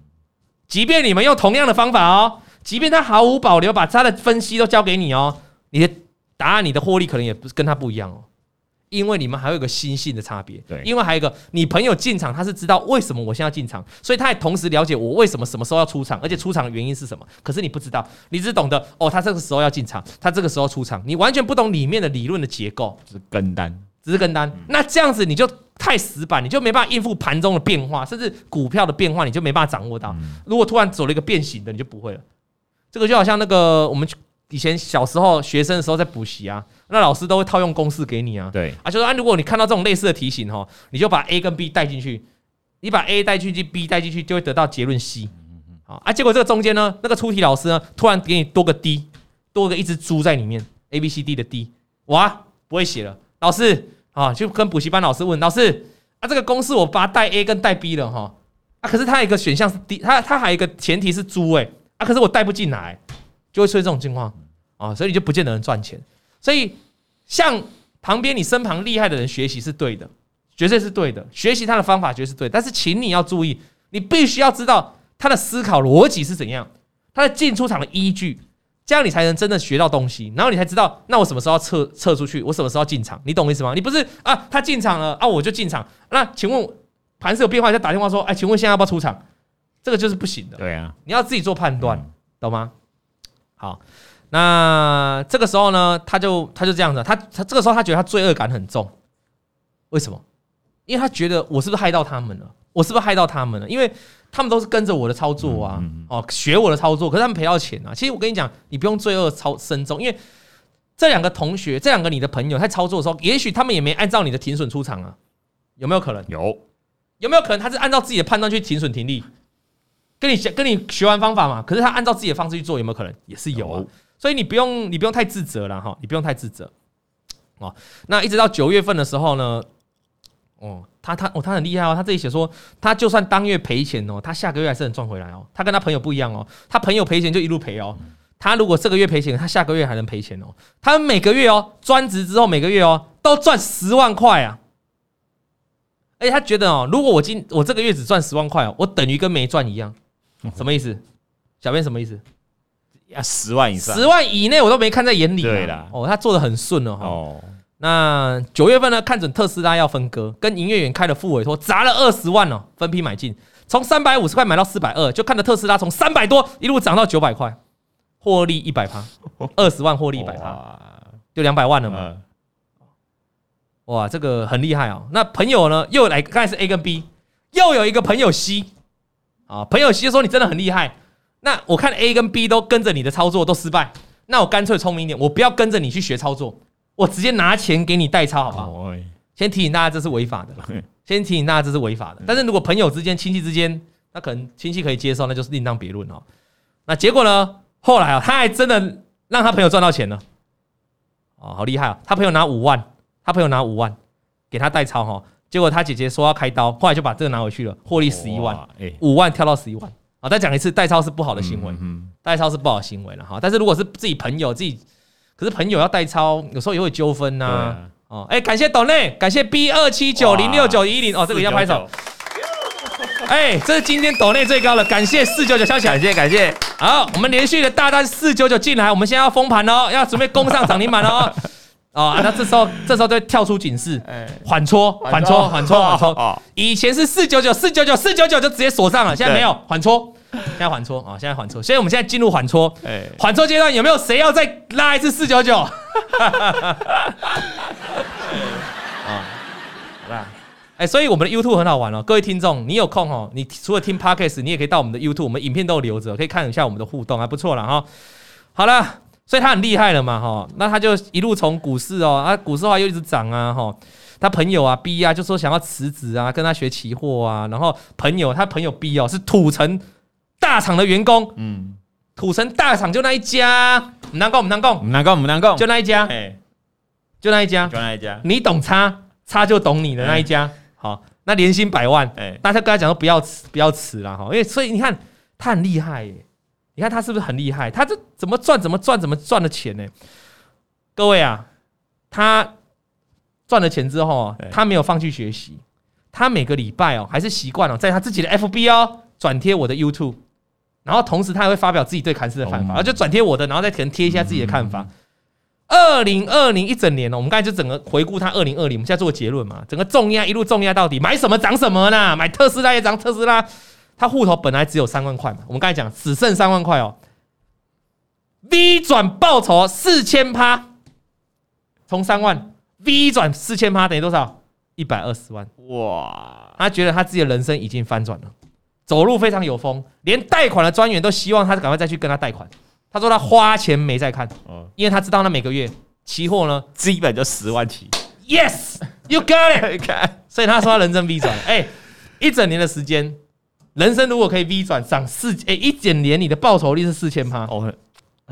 即便你们用同样的方法哦，即便他毫无保留把他的分析都交给你哦，你的答案你的获利可能也不是跟他不一样哦。因为你们还有一个心性的差别，对，因为还有一个，你朋友进场他是知道为什么我现在要进场，所以他也同时了解我为什么什么时候要出场，而且出场的原因是什么。可是你不知道，你只懂得哦，他这个时候要进场，他这个时候出场，你完全不懂里面的理论的结构，是跟单，只是跟单。那这样子你就太死板，你就没办法应付盘中的变化，甚至股票的变化，你就没办法掌握到。如果突然走了一个变形的，你就不会了。这个就好像那个我们以前小时候学生的时候在补习啊。那老师都会套用公式给你啊，对啊，就是啊，如果你看到这种类似的题型哈，你就把 A 跟 B 带进去，你把 A 带进去，B 带进去，就会得到结论 C。好啊，结果这个中间呢，那个出题老师呢，突然给你多个 D，多个一只猪在里面，A B C D 的 D，哇，不会写了。老师啊，就跟补习班老师问老师啊，这个公式我把它带 A 跟带 B 了哈，啊，可是它有一个选项是 D，它它还有一个前提是猪哎，啊，可是我带不进来，就会出现这种情况啊，所以你就不见得能赚钱。所以，向旁边你身旁厉害的人学习是对的，绝对是对的。学习他的方法绝对是对，但是请你要注意，你必须要知道他的思考逻辑是怎样，他的进出场的依据，这样你才能真的学到东西。然后你才知道，那我什么时候要撤撤出去，我什么时候要进场？你懂我意思吗？你不是啊，他进场了啊，我就进场。那请问盘势有变化，就打电话说，哎，请问现在要不要出场？这个就是不行的。对啊，你要自己做判断，懂吗？好。那这个时候呢，他就他就这样子，他他这个时候他觉得他罪恶感很重，为什么？因为他觉得我是不是害到他们了？我是不是害到他们了？因为他们都是跟着我的操作啊，哦，学我的操作，可是他们赔到钱啊。其实我跟你讲，你不用罪恶超深重，因为这两个同学，这两个你的朋友在操作的时候，也许他们也没按照你的停损出场啊，有没有可能？有，有没有可能他是按照自己的判断去停损停利？跟你讲，跟你学完方法嘛，可是他按照自己的方式去做，有没有可能？也是有啊。所以你不用，你不用太自责了哈，你不用太自责哦。那一直到九月份的时候呢，哦，他他哦，他很厉害哦，他自己写说，他就算当月赔钱哦，他下个月还是能赚回来哦。他跟他朋友不一样哦，他朋友赔钱就一路赔哦，他如果这个月赔钱，他下个月还能赔钱哦。他们每个月哦，专职之后每个月哦，都赚十万块啊。而且他觉得哦，如果我今我这个月只赚十万块哦，我等于跟没赚一样。什么意思？小编什么意思？要十万以上，十万以内我都没看在眼里。对啦，哦，他做的很顺哦。哦，那九月份呢，看准特斯拉要分割，跟营业员开了副委托，砸了二十万哦，分批买进，从三百五十块买到四百二，就看着特斯拉从三百多一路涨到九百块，获利一百趴，二十万获利一百趴，就两百万了嘛。哇，这个很厉害哦。那朋友呢，又来，刚才是 A 跟 B，又有一个朋友 C 啊，朋友就说你真的很厉害。那我看 A 跟 B 都跟着你的操作都失败，那我干脆聪明一点，我不要跟着你去学操作，我直接拿钱给你代操，好不好？先提醒大家这是违法的，先提醒大家这是违法的。但是如果朋友之间、亲戚之间，那可能亲戚可以接受，那就是另当别论哦。那结果呢？后来啊，他还真的让他朋友赚到钱了，哦，好厉害啊！他朋友拿五万，他朋友拿五万给他代操哈，结果他姐姐说要开刀，后来就把这个拿回去了，获利十一万，五万跳到十一万。啊，再讲一次，代操是不好的行为，嗯代操是不好的行为了哈。但是如果是自己朋友自己，可是朋友要代操，有时候也会纠纷呐。哦，哎，感谢斗内，感谢 B 二七九零六九一零哦，这个要拍手。哎，这是今天斗内最高了，感谢四九九消息，感谢感谢。好，我们连续的大单四九九进来，我们现在要封盘哦，要准备攻上涨停板哦。哦，那这时候这时候就会跳出警示，缓搓缓搓缓搓缓搓。以前是四九九四九九四九九就直接锁上了，现在没有缓搓，现在缓搓啊，现在缓搓。所以我们现在进入缓搓，缓搓阶段有没有谁要再拉一次四九九？啊 好吧，哎，所以我们的 YouTube 很好玩哦，各位听众，你有空哦，你除了听 Podcast，你也可以到我们的 YouTube，我们影片都有留着，可以看一下我们的互动，还不错了哈。好了，所以他很厉害了嘛哈，那他就一路从股市哦，啊，股市的话又一直涨啊哈，他朋友啊 B 啊就说想要辞职啊，跟他学期货啊，然后朋友他朋友 B 哦是土城大厂的员工，嗯，土城大厂就那一家，唔难讲唔难讲。唔难讲唔难讲，就那一家，就那一家，就那一家，你懂差。他就懂你的那一家，好，那年薪百万，哎，大家跟他讲说不要辞，不要辞了哈，因为所以你看他很厉害耶，你看他是不是很厉害？他这怎么赚怎么赚怎么赚的钱呢？各位啊，他赚了钱之后，他没有放弃学习，他每个礼拜哦还是习惯了在他自己的 FB 哦转贴我的 YouTube，然后同时他还会发表自己对盘势的看法，然后就转贴我的，然后再可能贴一下自己的看法。二零二零一整年哦，我们刚才就整个回顾他二零二零，我们现在做个结论嘛，整个重压一路重压到底，买什么涨什么呢？买特斯拉也涨特斯拉，它户头本来只有三万块嘛，我们刚才讲只剩三万块哦，V 转报酬四千趴，从三万 V 转四千趴等于多少？一百二十万哇！他觉得他自己的人生已经翻转了，走路非常有风，连贷款的专员都希望他赶快再去跟他贷款。他说他花钱没在看，因为他知道他每个月期货呢基本就十万起。Yes，you got it。所以他说他人生 V 转，哎，一整年的时间，人生如果可以 V 转涨四，哎，一整年你的报酬率是四千趴，哦，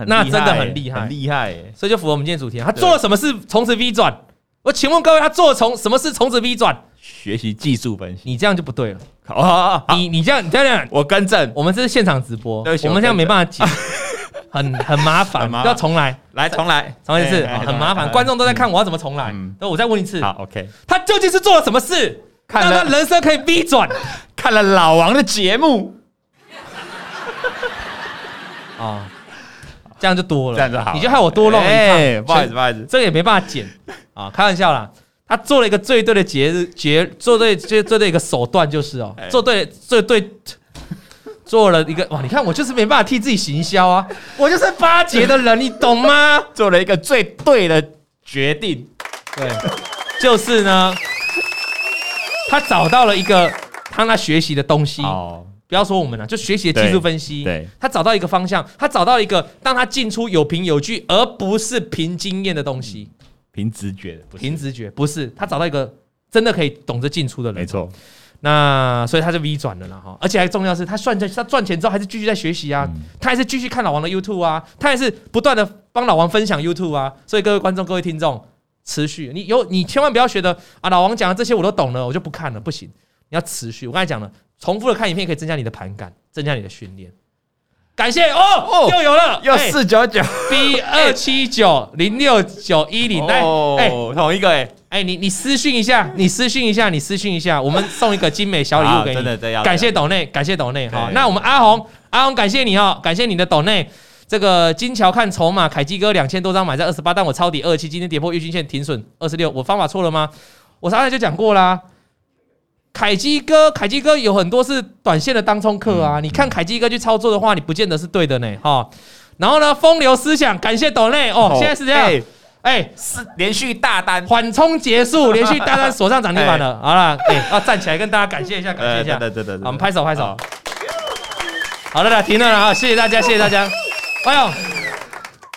那真的很厉害，很厉害。所以就符合我们今天主题，他做了什么事从此 V 转？我请问各位，他做了从什么事从此 V 转？学习技术分析，你这样就不对了。好，你你这样你这样，我更正，我们这是现场直播，我们这样没办法讲。很很麻烦，要重来，来重来，重来一次，很麻烦。观众都在看，我要怎么重来？那我再问一次。好，OK。他究竟是做了什么事，让他人生可以 V 转？看了老王的节目。啊，这样就多了，这样就好。你就害我多弄一趟，不好意思，不好意思，这个也没办法剪啊，开玩笑啦。他做了一个最对的节日节，做对最最对一个手段就是哦，做对最对。做了一个哇！你看我就是没办法替自己行销啊，我就是巴结的人，你懂吗？做了一个最对的决定，对，就是呢，他找到了一个他那学习的东西。哦，不要说我们了，就学习的技术分析。对，他找到一个方向，他找到一个让他进出有凭有据，而不是凭经验的东西，凭直觉的，凭直觉不是他找到一个真的可以懂得进出的人，没错。那所以他就 V 转了啦哈，而且还重要是他算在，他赚钱之后还是继续在学习啊，他还是继续看老王的 YouTube 啊，他还是不断的帮老王分享 YouTube 啊，所以各位观众、各位听众，持续。你有你千万不要觉得啊，老王讲的这些我都懂了，我就不看了，不行，你要持续。我刚才讲了，重复的看影片可以增加你的盘感，增加你的训练。感谢哦哦，又有了，又四九九 B 二七九零六九一零，来，哎，同一个哎。哎，你你私讯一下，你私讯一下，你私讯一下，我们送一个精美小礼物给你。真的这样。感谢斗内，感谢斗内。好，那我们阿红，阿红感谢你哦，感谢你的斗内。这个金桥看筹码，凯基哥两千多张买在二十八，但我抄底二七，今天跌破月均线停损二十六，我方法错了吗？我刚才就讲过啦。凯基哥，凯基哥有很多是短线的当冲客啊，你看凯基哥去操作的话，你不见得是对的呢哈。然后呢，风流思想，感谢斗内哦，现在是这样。哎，是连续大单缓冲结束，连续大单锁上涨停板了。好了，哎，要站起来跟大家感谢一下，感谢一下。对对对，我们拍手拍手。好了，停了啊！谢谢大家，谢谢大家。哎呦，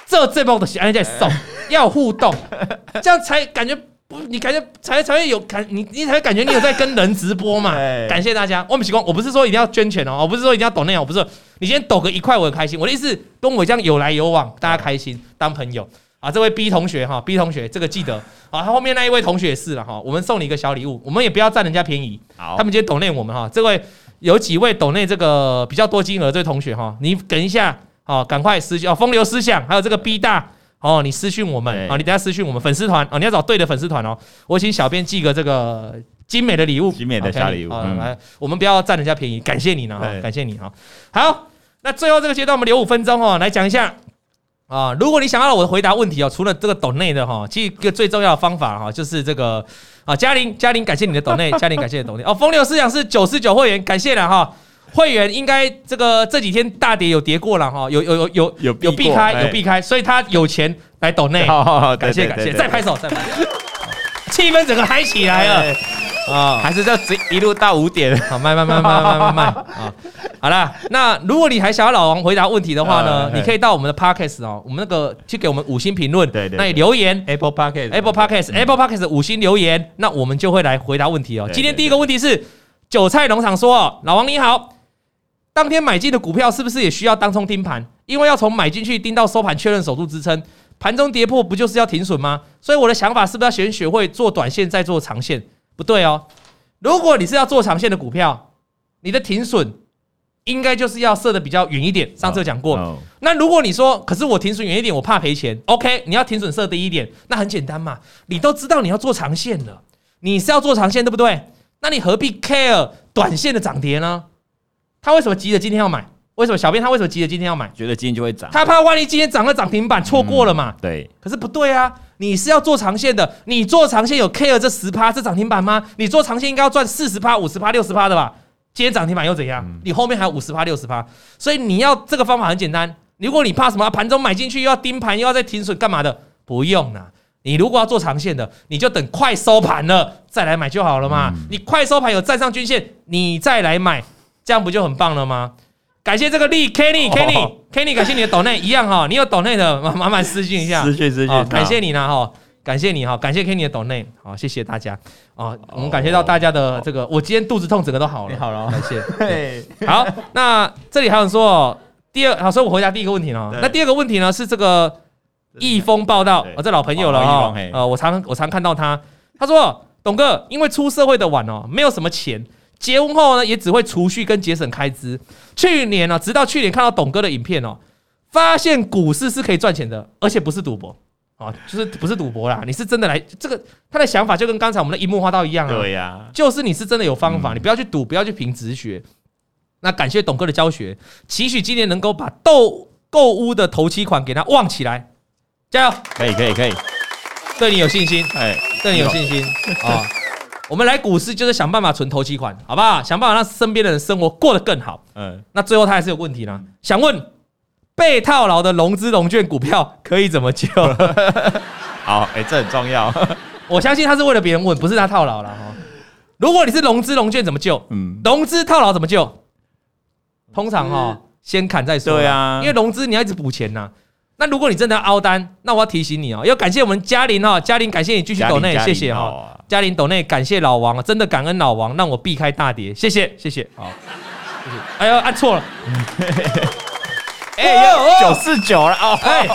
这这波的喜爱在送，要互动，这样才感觉不，你感觉才才会有感，你你才会感觉你有在跟人直播嘛。感谢大家，我们习惯，我不是说一定要捐钱哦，我不是说一定要抖内容，我不是说你今天抖个一块我很开心。我的意思，跟我这样有来有往，大家开心，当朋友啊。这位 B 同学哈，B 同学这个记得啊，他后面那一位同学也是了哈，我们送你一个小礼物，我们也不要占人家便宜。好，他们今天抖内我们哈，这位。有几位抖内这个比较多金额这位同学哈，你等一下哦，赶快私讯哦，风流思想还有这个 B 大哦，你私讯我们啊，你等下私讯我们粉丝团哦，你要找对的粉丝团哦，我请小编寄个这个精美的礼物，精美的小礼物啊，来，我们不要占人家便宜，感谢你呢，感谢你哈。好，那最后这个阶段我们留五分钟哦，来讲一下啊，如果你想要我的回答问题哦，除了这个抖内的哈，其实一个最重要的方法哈，就是这个。啊，嘉玲，嘉玲，感谢你的抖内，嘉玲，感谢你的抖内。哦，风流思想是九十九会员，感谢了哈。会员应该这个这几天大跌有跌过了哈，有有有有有有避开，有避开，所以他有钱来抖内。好好好，感谢感谢，再拍手，再拍手，气氛整个嗨起来了。啊，还是这一路到五点，好，慢慢慢慢慢慢。慢啊，好了，那如果你还想要老王回答问题的话呢，你可以到我们的 Podcast 哦，我们那个去给我们五星评论，对对，那你留言。Apple Podcast，Apple Podcast，Apple Podcast 五星留言，那我们就会来回答问题哦。今天第一个问题是韭菜农场说，老王你好，当天买进的股票是不是也需要当冲盯盘？因为要从买进去盯到收盘确认守住支撑，盘中跌破不就是要停损吗？所以我的想法是不是要先学会做短线再做长线？不对哦，如果你是要做长线的股票，你的停损应该就是要设的比较远一点。上次有讲过，那如果你说，可是我停损远一点，我怕赔钱。OK，你要停损设低一点，那很简单嘛，你都知道你要做长线了，你是要做长线对不对？那你何必 care 短线的涨跌呢？他为什么急着今天要买？为什么小编他为什么急着今天要买？觉得今天就会涨，他怕万一今天涨了涨停板错过了嘛？对，可是不对啊。你是要做长线的，你做长线有 care 这十趴这涨停板吗？你做长线应该要赚四十趴、五十趴、六十趴的吧？今天涨停板又怎样？你后面还有五十趴、六十趴，所以你要这个方法很简单。如果你怕什么盘中买进去又要盯盘又要再停损干嘛的？不用啦。你如果要做长线的，你就等快收盘了再来买就好了嘛。你快收盘有站上均线，你再来买，这样不就很棒了吗？感谢这个力，Kenny，Kenny，Kenny，感谢你的抖内一样哈，你有抖内的，麻麻烦私信一下，私信私信，感谢你呢哈，感谢你哈，感谢 Kenny 的抖内，好，谢谢大家。哦，我们感谢到大家的这个，我今天肚子痛，整个都好了，好了，感谢，好，那这里还有说第二，好，所以我回答第一个问题了，那第二个问题呢是这个易峰报道，我这老朋友了哈，呃，我常我常看到他，他说董哥，因为出社会的晚哦，没有什么钱。结婚后呢，也只会储蓄跟节省开支。去年呢、啊，直到去年看到董哥的影片哦，发现股市是可以赚钱的，而且不是赌博。啊，就是不是赌博啦，你是真的来这个他的想法就跟刚才我们的樱木花道一样啊，对呀，就是你是真的有方法，你不要去赌，不要去凭直觉。那感谢董哥的教学，期许今年能够把豆购屋的头期款给他旺起来，加油！可以可以可以，对你有信心，哎，对你有信心。啊。我们来股市就是想办法存投期款，好不好？想办法让身边的人生活过得更好。嗯，那最后他还是有问题呢。想问被套牢的融资融券股票可以怎么救？好，哎，这很重要。我相信他是为了别人问，不是他套牢了哈。如果你是融资融券怎么救？嗯，融资套牢怎么救？通常哈，先砍再说。对啊，因为融资你要一直补钱呐。那如果你真的要凹单，那我要提醒你哦，要感谢我们嘉玲哈，嘉玲感谢你继续抖内，谢谢哈。嘉玲抖内感谢老王，真的感恩老王让我避开大跌，谢谢谢谢，好，谢谢。哎呦，按错了，哎呦，九四九了哦，哎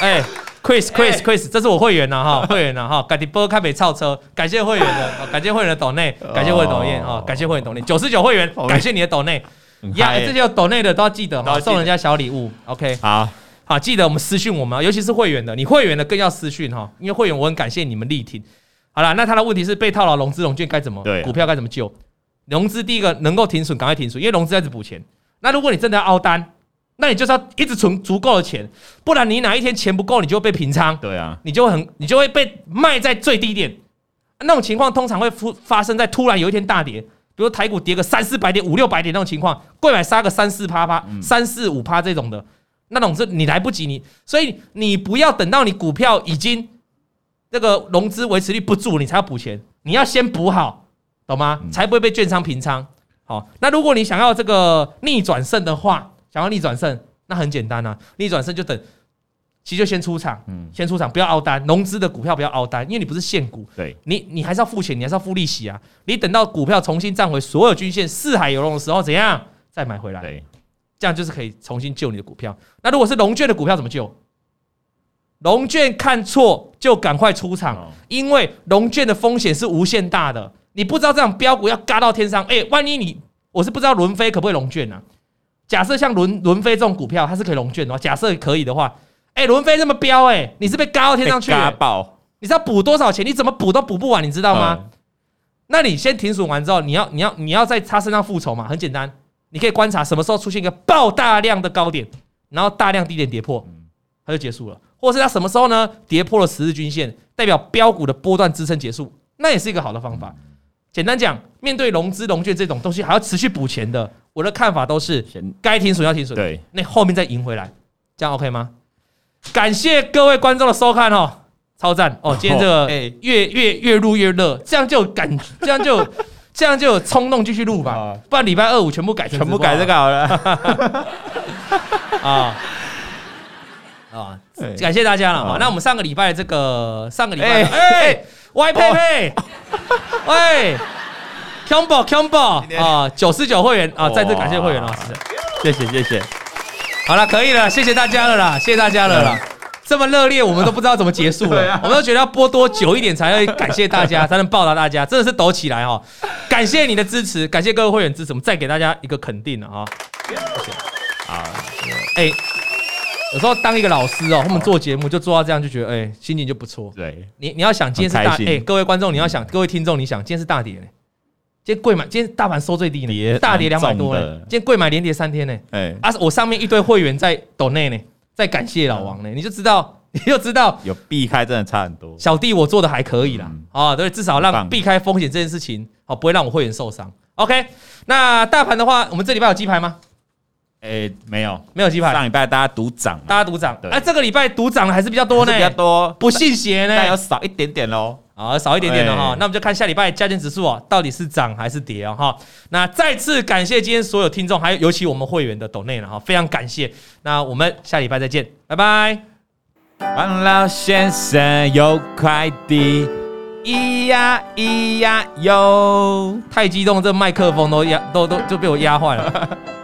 哎，Chris Chris Chris，这是我会员呐哈，会员呐哈，感谢波开北超车，感谢会员的，感谢会员的抖内，感谢会员抖内啊，感谢会员抖内，九十九会员，感谢你的抖内，呀，这些抖内的都要记得哈，送人家小礼物，OK，好好记得我们私讯我们，尤其是会员的，你会员的更要私讯哈，因为会员我很感谢你们力挺。好了，那他的问题是被套牢融资融券该怎么？对，股票该怎么救？融资第一个能够停损，赶快停损，因为融资在这补钱。那如果你真的要凹单，那你就是要一直存足够的钱，不然你哪一天钱不够，你就会被平仓。对啊，你就会很，你就会被卖在最低点。那种情况通常会发发生在突然有一天大跌，比如台股跌个三四百点、五六百点那种情况，贵买杀个三四趴趴、三四五趴这种的。那种是你来不及，你所以你不要等到你股票已经这个融资维持率不住，你才要补钱，你要先补好，懂吗？才不会被券商平仓。好，那如果你想要这个逆转胜的话，想要逆转胜，那很简单啊，逆转胜就等。其实就先出场，嗯，先出场，不要凹单，融资的股票不要凹单，因为你不是现股，对，你你还是要付钱，你还是要付利息啊。你等到股票重新站回所有均线，四海游龙的时候，怎样再买回来？对，这样就是可以重新救你的股票。那如果是龙券的股票怎么救？龙券看错就赶快出场，因为龙券的风险是无限大的，你不知道这样标股要嘎到天上，哎，万一你我是不知道轮飞可不可以龙券啊？假设像轮轮飞这种股票，它是可以龙券的话，假设可以的话。哎，轮飞这么飙，哎，你是被嘎到天上去？嘎爆！你知道补多少钱？你怎么补都补不完，你知道吗？那你先停损完之后，你要你要你要在他身上复仇嘛？很简单，你可以观察什么时候出现一个爆大量的高点，然后大量低点跌破，它就结束了。或者是它什么时候呢？跌破了十日均线，代表标股的波段支撑结束，那也是一个好的方法。简单讲，面对融资融券这种东西还要持续补钱的，我的看法都是该停损要停损，对，那后面再赢回来，这样 OK 吗？感谢各位观众的收看哦，超赞哦！今天这个越越越入越热，这样就有感，这样就这样就有冲动继续录吧，不然礼拜二五全部改成全部改这个好了。啊。啊！感谢大家了啊！那我们上个礼拜这个上个礼拜哎，Y 佩佩，喂，Combo Combo 啊，九十九会员啊，再次感谢会员老师，谢谢谢谢。好了，可以了，谢谢大家了啦，谢谢大家了啦。这么热烈，我们都不知道怎么结束了，我们都觉得要播多久一点才会感谢大家，才能报答大家，真的是抖起来哈！感谢你的支持，感谢各位会员支持，我们再给大家一个肯定了啊！谢谢啊！哎，有时候当一个老师哦，我们做节目就做到这样，就觉得哎，心情就不错。对，你你要想今天是大哎，各位观众你要想，各位听众你想，今天是大跌。今天贵买，今天大盘收最低呢，大跌两百多呢。今天贵买连跌三天呢，哎，啊，我上面一堆会员在抖内呢，在感谢老王呢，你就知道，你就知道有避开真的差很多。小弟我做的还可以啦，啊，对，至少让避开风险这件事情，好，不会让我会员受伤。OK，那大盘的话，我们这礼拜有鸡排吗？哎，没有，没有鸡排。上礼拜大家赌涨，大家赌涨，哎，这个礼拜赌涨的还是比较多呢，比较多，不信邪呢，但要少一点点喽。好，少一点点的哈，那我们就看下礼拜加权指数啊，到底是涨还是跌啊哈。那再次感谢今天所有听众，还有尤其我们会员的抖内了哈，非常感谢。那我们下礼拜再见，拜拜。王老先生有快递，咿呀咿呀哟，太激动，这麦克风都压都都就被我压坏了。